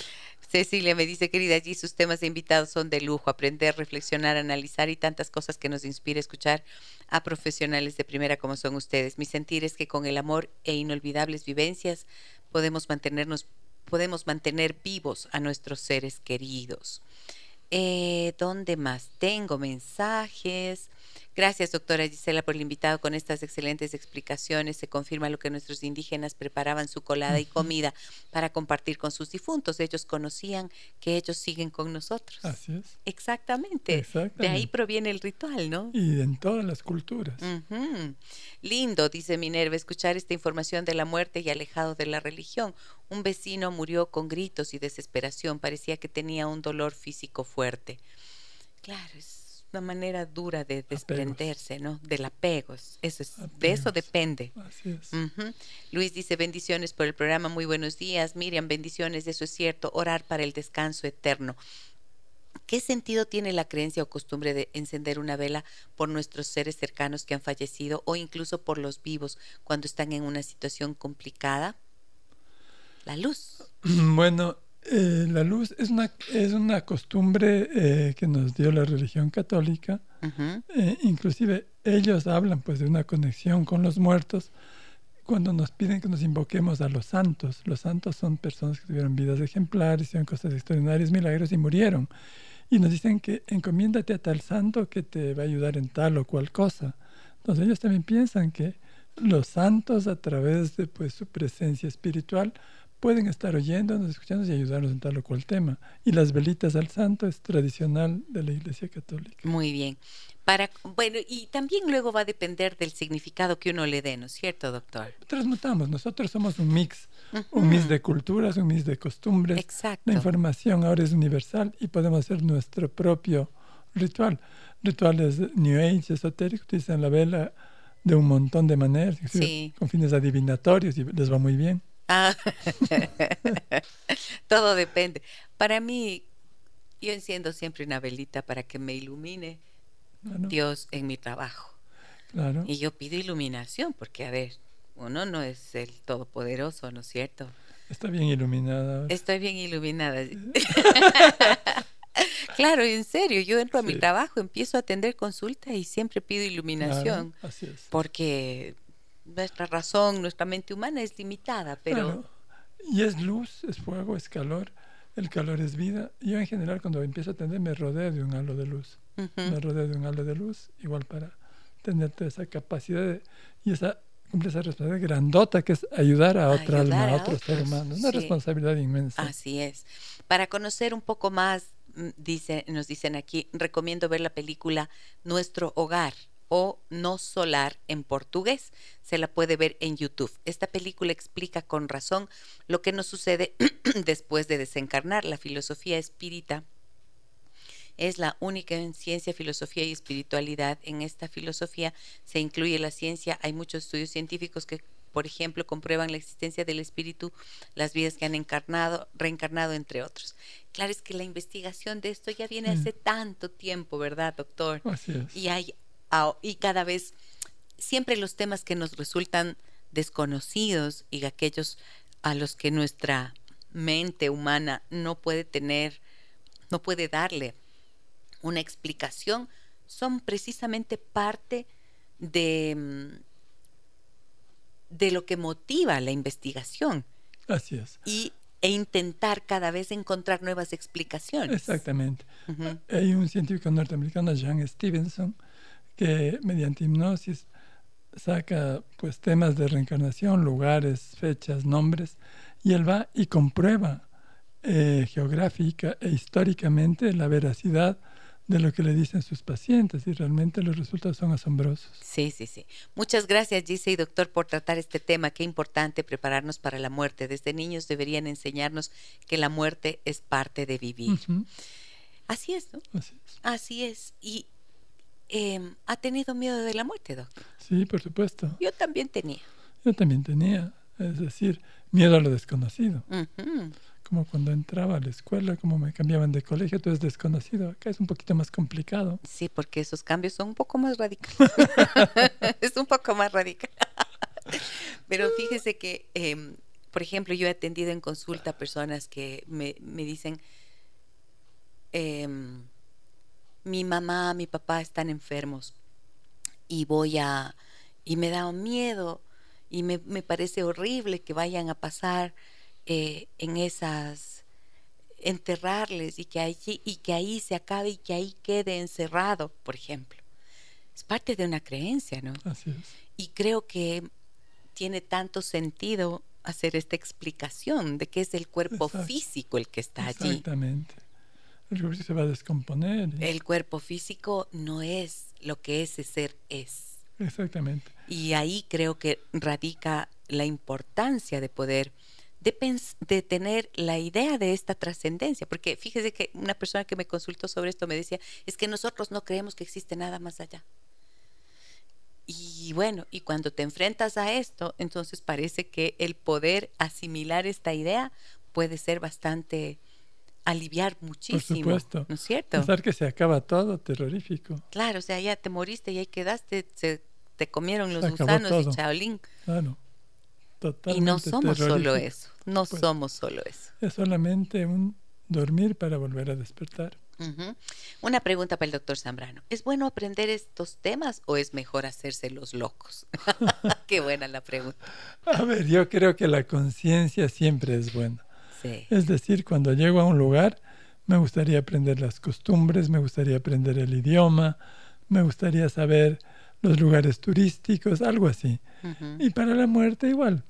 Cecilia me dice, querida allí sus temas de invitados son de lujo, aprender, reflexionar, analizar y tantas cosas que nos inspira escuchar a profesionales de primera como son ustedes. Mi sentir es que con el amor e inolvidables vivencias podemos mantenernos, podemos mantener vivos a nuestros seres queridos. Eh, ¿Dónde más? Tengo mensajes. Gracias, doctora Gisela, por el invitado con estas excelentes explicaciones. Se confirma lo que nuestros indígenas preparaban su colada y comida para compartir con sus difuntos. Ellos conocían que ellos siguen con nosotros. Así es. Exactamente. Exactamente. De ahí proviene el ritual, ¿no? Y en todas las culturas. Lindo, dice Minerva, escuchar esta información de la muerte y alejado de la religión. Un vecino murió con gritos y desesperación. Parecía que tenía un dolor físico fuerte. Claro, es una manera dura de desprenderse, ¿no? Del apego. Eso es, de eso Apegos. depende. Así es. Luis dice bendiciones por el programa, muy buenos días. Miriam, bendiciones, eso es cierto, orar para el descanso eterno. ¿Qué sentido tiene la creencia o costumbre de encender una vela por nuestros seres cercanos que han fallecido o incluso por los vivos cuando están en una situación complicada? La luz. Bueno, eh, la luz es una, es una costumbre eh, que nos dio la religión católica. Eh, inclusive ellos hablan pues de una conexión con los muertos cuando nos piden que nos invoquemos a los santos. Los santos son personas que tuvieron vidas ejemplares, hicieron cosas extraordinarias, milagros y murieron. Y nos dicen que encomiéndate a tal santo que te va a ayudar en tal o cual cosa. Entonces ellos también piensan que los santos a través de pues su presencia espiritual pueden estar oyéndonos, escuchándonos y ayudarnos en tal o cual tema. Y las velitas al santo es tradicional de la Iglesia Católica. Muy bien. Para, bueno, y también luego va a depender del significado que uno le dé, ¿no es cierto, doctor? transmutamos. Nosotros somos un mix, un mix de culturas, un mix de costumbres. Exacto. La información ahora es universal y podemos hacer nuestro propio ritual. Rituales New Age, esotéricos, utilizan la vela de un montón de maneras, Sí. con fines adivinatorios y les va muy bien. Ah, todo depende. Para mí, yo enciendo siempre una velita para que me ilumine Claro, Dios en mi trabajo. claro. Y yo pido iluminación, porque a ver, uno no es el todopoderoso, ¿no es cierto? Está bien iluminada. Estoy bien iluminada. claro, en serio, yo entro a mi trabajo, empiezo a atender consulta y siempre pido iluminación, Claro, así es. porque nuestra razón, nuestra mente humana es limitada, pero Claro. Y es luz, es fuego, es calor. El calor es vida. Yo en general cuando empiezo a atender me rodeo de un halo de luz. Me rodeo de un halo de luz, igual para tener toda esa capacidad de- y esa cumple esa responsabilidad grandota que es ayudar a otra Ayudar alma, a a otro ser humano. Una sí. responsabilidad inmensa. Así es. Para conocer un poco más, mm, dice, nos dicen aquí, recomiendo ver la película Nuestro Hogar o No Solar en portugués. Se la puede ver en YouTube. Esta película explica con razón lo que nos sucede después de desencarnar. La filosofía espírita es la única en ciencia, filosofía y espiritualidad. En esta filosofía se incluye la ciencia. Hay muchos estudios científicos que, por ejemplo, comprueban la existencia del espíritu, las vidas que han encarnado, reencarnado, entre otros. Claro, es que la investigación de esto ya viene Mm. hace tanto tiempo, ¿verdad, doctor? Así es. Y hay y cada vez siempre los temas que nos resultan desconocidos y aquellos a los que nuestra mente humana no puede tener, no puede darle una explicación, son precisamente parte de, mm, de lo que motiva la investigación Así es. y, e intentar cada vez encontrar nuevas explicaciones. Exactamente. Hay un científico norteamericano, Jan Stevenson, que mediante hipnosis saca pues temas de reencarnación, lugares, fechas, nombres, y él va y comprueba eh, geográfica e históricamente la veracidad de lo que le dicen sus pacientes y realmente los resultados son asombrosos. Sí, sí, sí. Muchas gracias, Gise y doctor, por tratar este tema. Qué importante prepararnos para la muerte. Desde niños deberían enseñarnos que la muerte es parte de vivir. Así es, ¿no? así es. Así es. Y em, ha tenido miedo de la muerte, doctor. Sí, por supuesto. Yo también tenía. Yo también tenía, es decir, miedo a lo desconocido. Como cuando entraba a la escuela, como me cambiaban de colegio, todo es desconocido. Acá es un poquito más complicado. Sí, porque esos cambios son un poco más radicales. es un poco más radical. Pero fíjese que, em, por ejemplo, yo he atendido en consulta a personas que me, me dicen, em, mi mamá, mi papá están enfermos y voy a, y me da miedo y me, me parece horrible que vayan a pasar eh, en esas enterrarles y que allí y que ahí se acabe y que ahí quede encerrado, por ejemplo. Es parte de una creencia, ¿no? Así es. Y creo que tiene tanto sentido hacer esta explicación de que es el cuerpo Exacto. físico el que está allí. Exactamente. El cuerpo se va a descomponer. El cuerpo físico no es lo que ese ser es. Exactamente. Y ahí creo que radica la importancia de poder, de, de tener la idea de esta trascendencia. Porque fíjese que una persona que me consultó sobre esto me decía, es que nosotros no creemos que existe nada más allá. Y bueno, y cuando te enfrentas a esto, entonces parece que el poder asimilar esta idea puede ser bastante, aliviar muchísimo. supuesto. ¿No es cierto? Pensar que se acaba todo, terrorífico. Claro, o sea, ya te moriste y ahí quedaste, se, te comieron los gusanos todo. y chaolín. Claro. Y Totalmente no somos solo eso, no Pues- somos solo eso. Es solamente un dormir para volver a despertar. Ujú. Una pregunta para el doctor Zambrano. ¿Es bueno aprender estos temas o es mejor hacerse los locos? Qué buena la pregunta. A ver, yo creo que la conciencia siempre es buena. Sí. Es decir, cuando llego a un lugar, me gustaría aprender las costumbres, me gustaría aprender el idioma, me gustaría saber los lugares turísticos, algo así. Y para la muerte igual.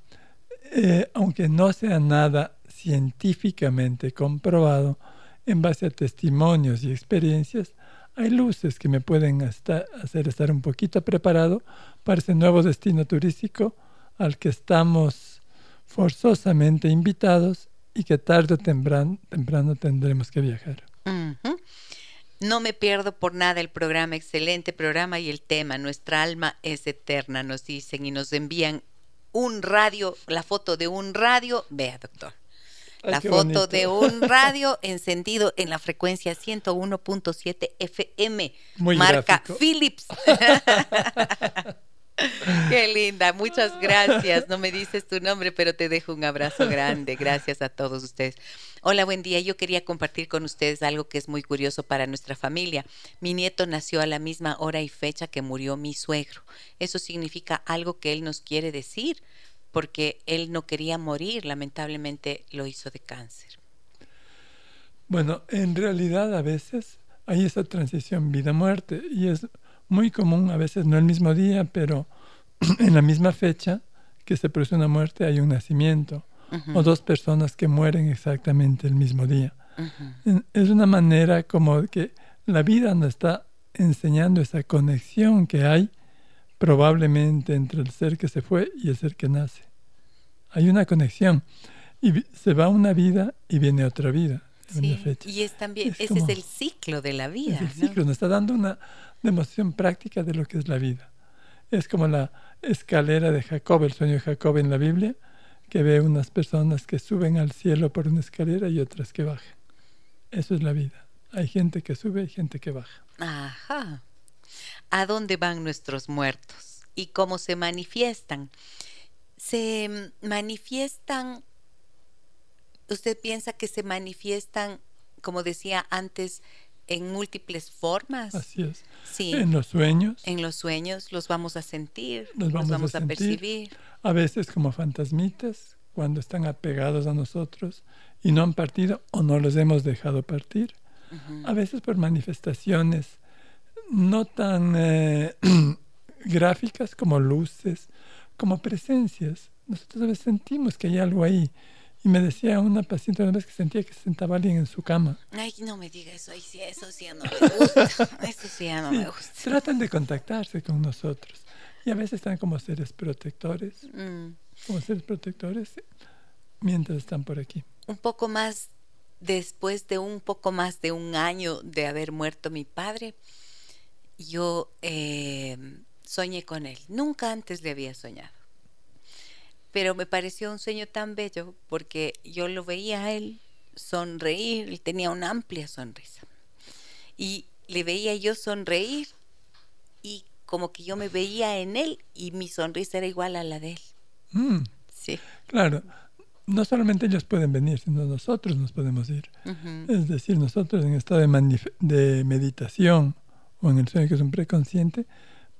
Eh, aunque no sea nada científicamente comprobado, en base a testimonios y experiencias, hay luces que me pueden hasta- hacer estar un poquito preparado para ese nuevo destino turístico al que estamos forzosamente invitados y que tarde o temprano, temprano tendremos que viajar. No me pierdo por nada el programa, excelente programa y el tema, nuestra alma es eterna, nos dicen y nos envían un radio, la foto de un radio, vea doctor, la foto bonito. de un radio encendido en la frecuencia 101.7 FM, Muy marca gráfico. Philips. Qué linda, muchas gracias. No me dices tu nombre, pero te dejo un abrazo grande. Gracias a todos ustedes. Hola, buen día. Yo quería compartir con ustedes algo que es muy curioso para nuestra familia. Mi nieto nació a la misma hora y fecha que murió mi suegro. Eso significa algo que él nos quiere decir, porque él no quería morir, lamentablemente lo hizo de cáncer. Bueno, en realidad a veces hay esa transición vida-muerte y es muy común, a veces no el mismo día, pero en la misma fecha que se produce una muerte hay un nacimiento Ujú, o dos personas que mueren exactamente el mismo día. ujú, En- Es una manera como que la vida nos está enseñando esa conexión que hay probablemente entre el ser que se fue y el ser que nace. Hay una conexión y se va una vida y viene otra vida. Sí, y es también, Es ese como- es el ciclo de la vida. Es el ¿no? ciclo, nos está dando una demostración práctica de lo que es la vida. Es como la escalera de Jacob, el sueño de Jacob en la Biblia, que ve unas personas que suben al cielo por una escalera y otras que bajan. Eso es la vida. Hay gente que sube y gente que baja. Ajá. ¿A dónde van nuestros muertos? ¿Y cómo se manifiestan? Se manifiestan, usted piensa que se manifiestan, como decía antes, en múltiples formas. Así es. Sí. En los sueños, En los sueños los vamos a sentir, Los los vamos a percibir. a veces como fantasmitas, cuando están apegados a nosotros y no han partido o no los hemos dejado partir. A veces por manifestaciones no tan eh, gráficas como luces, como presencias. Nosotros a veces sentimos que hay algo ahí. Y me decía una paciente una vez que sentía que se sentaba alguien en su cama. Ay, no me diga eso, ay, sí, eso sí ya no me gusta. Eso sí ya no Sí, me gusta. tratan de contactarse con nosotros. Y a veces están como seres protectores, Mm. como seres protectores mientras están por aquí. un poco más después de un poco más de un año de haber muerto mi padre, yo eh, soñé con él. Nunca antes le había soñado. Pero me pareció un sueño tan bello porque yo lo veía a él sonreír, él tenía una amplia sonrisa. Y le veía yo sonreír y como que yo me veía en él y mi sonrisa era igual a la de él. Mm, Sí. claro, no solamente ellos pueden venir, sino nosotros nos podemos ir. Es decir, nosotros en estado de, de meditación o en el sueño que es un preconsciente,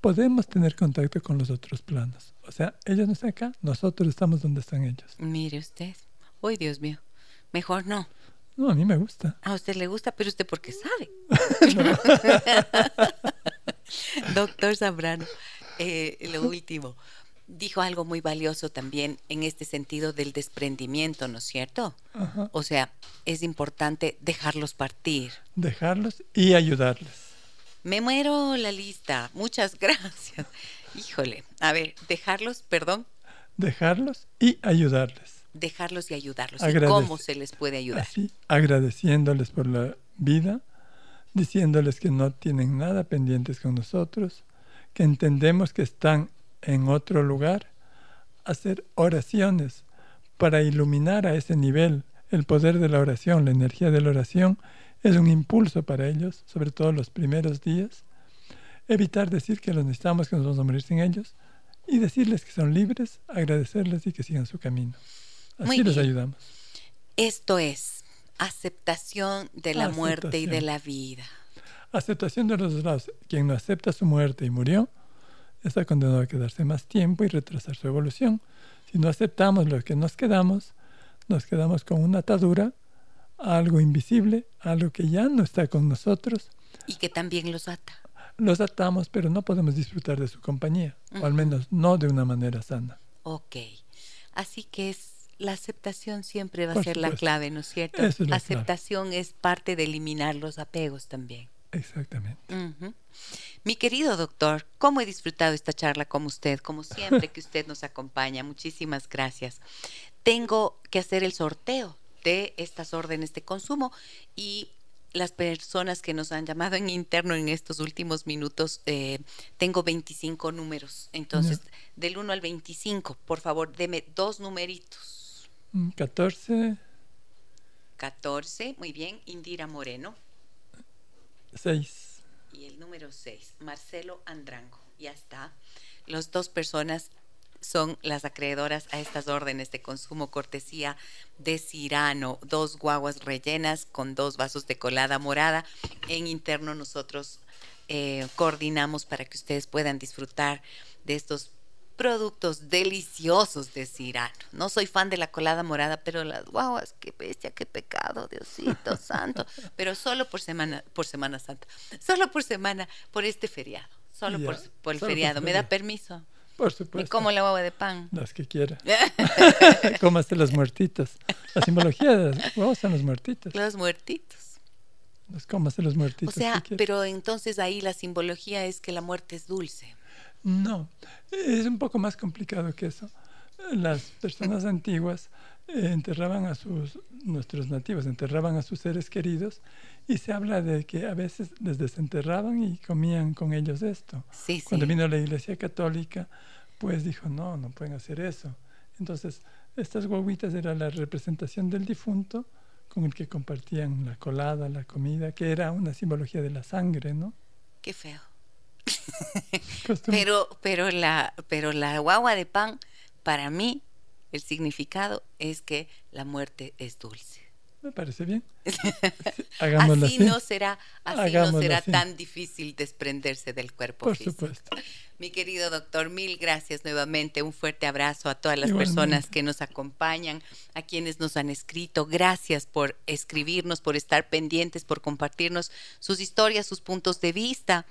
podemos tener contacto con los otros planos. O sea, ellos no están acá, nosotros estamos donde están ellos. Mire usted. Uy, Dios mío. Mejor no. No, a mí me gusta. A usted le gusta, pero usted porque sabe. Doctor Zambrano, eh, lo último, dijo algo muy valioso también en este sentido del desprendimiento, ¿no es cierto? Ajá. O sea, es importante dejarlos partir. Dejarlos y ayudarles. Me muero la lista. Muchas gracias. Híjole. A ver, dejarlos, perdón, Dejarlos y ayudarles. dejarlos y ayudarlos. ¿Y Agradece- cómo se les puede ayudar? Así, agradeciéndoles por la vida, diciéndoles que no tienen nada pendientes con nosotros, que entendemos que están en otro lugar, hacer oraciones para iluminar a ese nivel. El poder de la oración, la energía de la oración es un impulso para ellos, sobre todo los primeros días. Evitar decir que los necesitamos, que nos vamos a morir sin ellos, y decirles que son libres, agradecerles y que sigan su camino. Así Muy bien. ayudamos. Esto es aceptación de la muerte y de la vida. Aceptación de los dos lados. Quien no acepta su muerte y murió, está condenado a quedarse más tiempo y retrasar su evolución. Si no aceptamos lo que nos quedamos, nos quedamos con una atadura a algo invisible, a algo que ya no está con nosotros. Y que también los ata. Los atamos, pero no podemos disfrutar de su compañía, o al menos no de una manera sana. Ok. Así que es la aceptación siempre va a Por ser la supuesto. clave, ¿no es cierto? Es la clave. aceptación es parte de eliminar los apegos también. Exactamente. Ujú. Mi querido doctor, ¿cómo he disfrutado esta charla con usted? Como siempre que usted nos acompaña. Muchísimas gracias. Tengo que hacer el sorteo de estas órdenes de consumo y las personas que nos han llamado en interno en estos últimos minutos, eh, tengo 25 números. Entonces, del 1 al 25, por favor, deme dos numeritos. Mm, 14, 14, muy bien, Indira Moreno. 6. Y el número 6, Marcelo Andrango. Ya está. Las dos personas son las acreedoras a estas órdenes de consumo cortesía de Cirano, dos guaguas rellenas con dos vasos de colada morada. En interno nosotros eh, coordinamos para que ustedes puedan disfrutar de estos productos deliciosos de Cirano. No soy fan de la colada morada, pero las guaguas, qué bestia, qué pecado, Diosito santo. Pero solo por semana, por Semana Santa, solo por semana, por este feriado, solo Ya, por, por el solo por feriado. ¿Me da permiso? Por supuesto. como la guagua de pan. Las que quiera. Cómase las muertitas. La simbología de las huevos son los muertitos. Los muertitos. Los cómase los O muertitos. sea, que quiera. pero entonces ahí la simbología es que la muerte es dulce. No, es un poco más complicado que eso. Las personas antiguas eh, enterraban a sus, nuestros nativos, enterraban a sus seres queridos y se habla de que a veces les desenterraban y comían con ellos esto. Sí, sí. Cuando vino la Iglesia Católica, pues dijo, no, no pueden hacer eso. Entonces, estas guaguitas era la representación del difunto con el que compartían la colada, la comida, que era una simbología de la sangre, ¿no? Qué feo. Pero, pero la, pero la guagua de pan, para mí, el significado es que la muerte es dulce. Me parece bien. Hagámoslo así, así. no será, así no será así. tan difícil desprenderse del cuerpo Por físico. supuesto. Mi querido doctor, mil gracias nuevamente. Un fuerte abrazo a todas las Igualmente. personas que nos acompañan, a quienes nos han escrito. Gracias por escribirnos, por estar pendientes, por compartirnos sus historias, sus puntos de vista.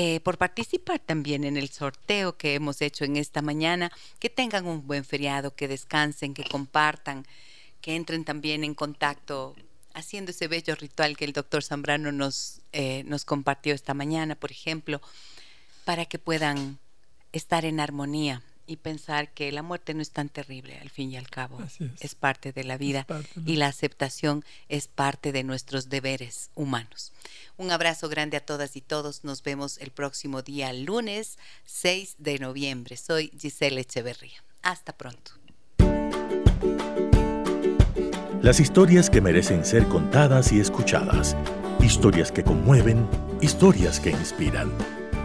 Eh, por participar también en el sorteo que hemos hecho en esta mañana. Que tengan un buen feriado, que descansen, que compartan, que entren también en contacto haciendo ese bello ritual que el doctor Zambrano nos, eh, nos compartió esta mañana, por ejemplo, para que puedan estar en armonía y pensar que la muerte no es tan terrible, al fin y al cabo. Así es. parte de la vida de y la aceptación es parte de nuestros deberes humanos. Un abrazo grande a todas y todos. Nos vemos el próximo día, lunes 6 de noviembre. Soy Giselle Echeverría. Hasta pronto. Las historias que merecen ser contadas y escuchadas. Historias que conmueven, historias que inspiran.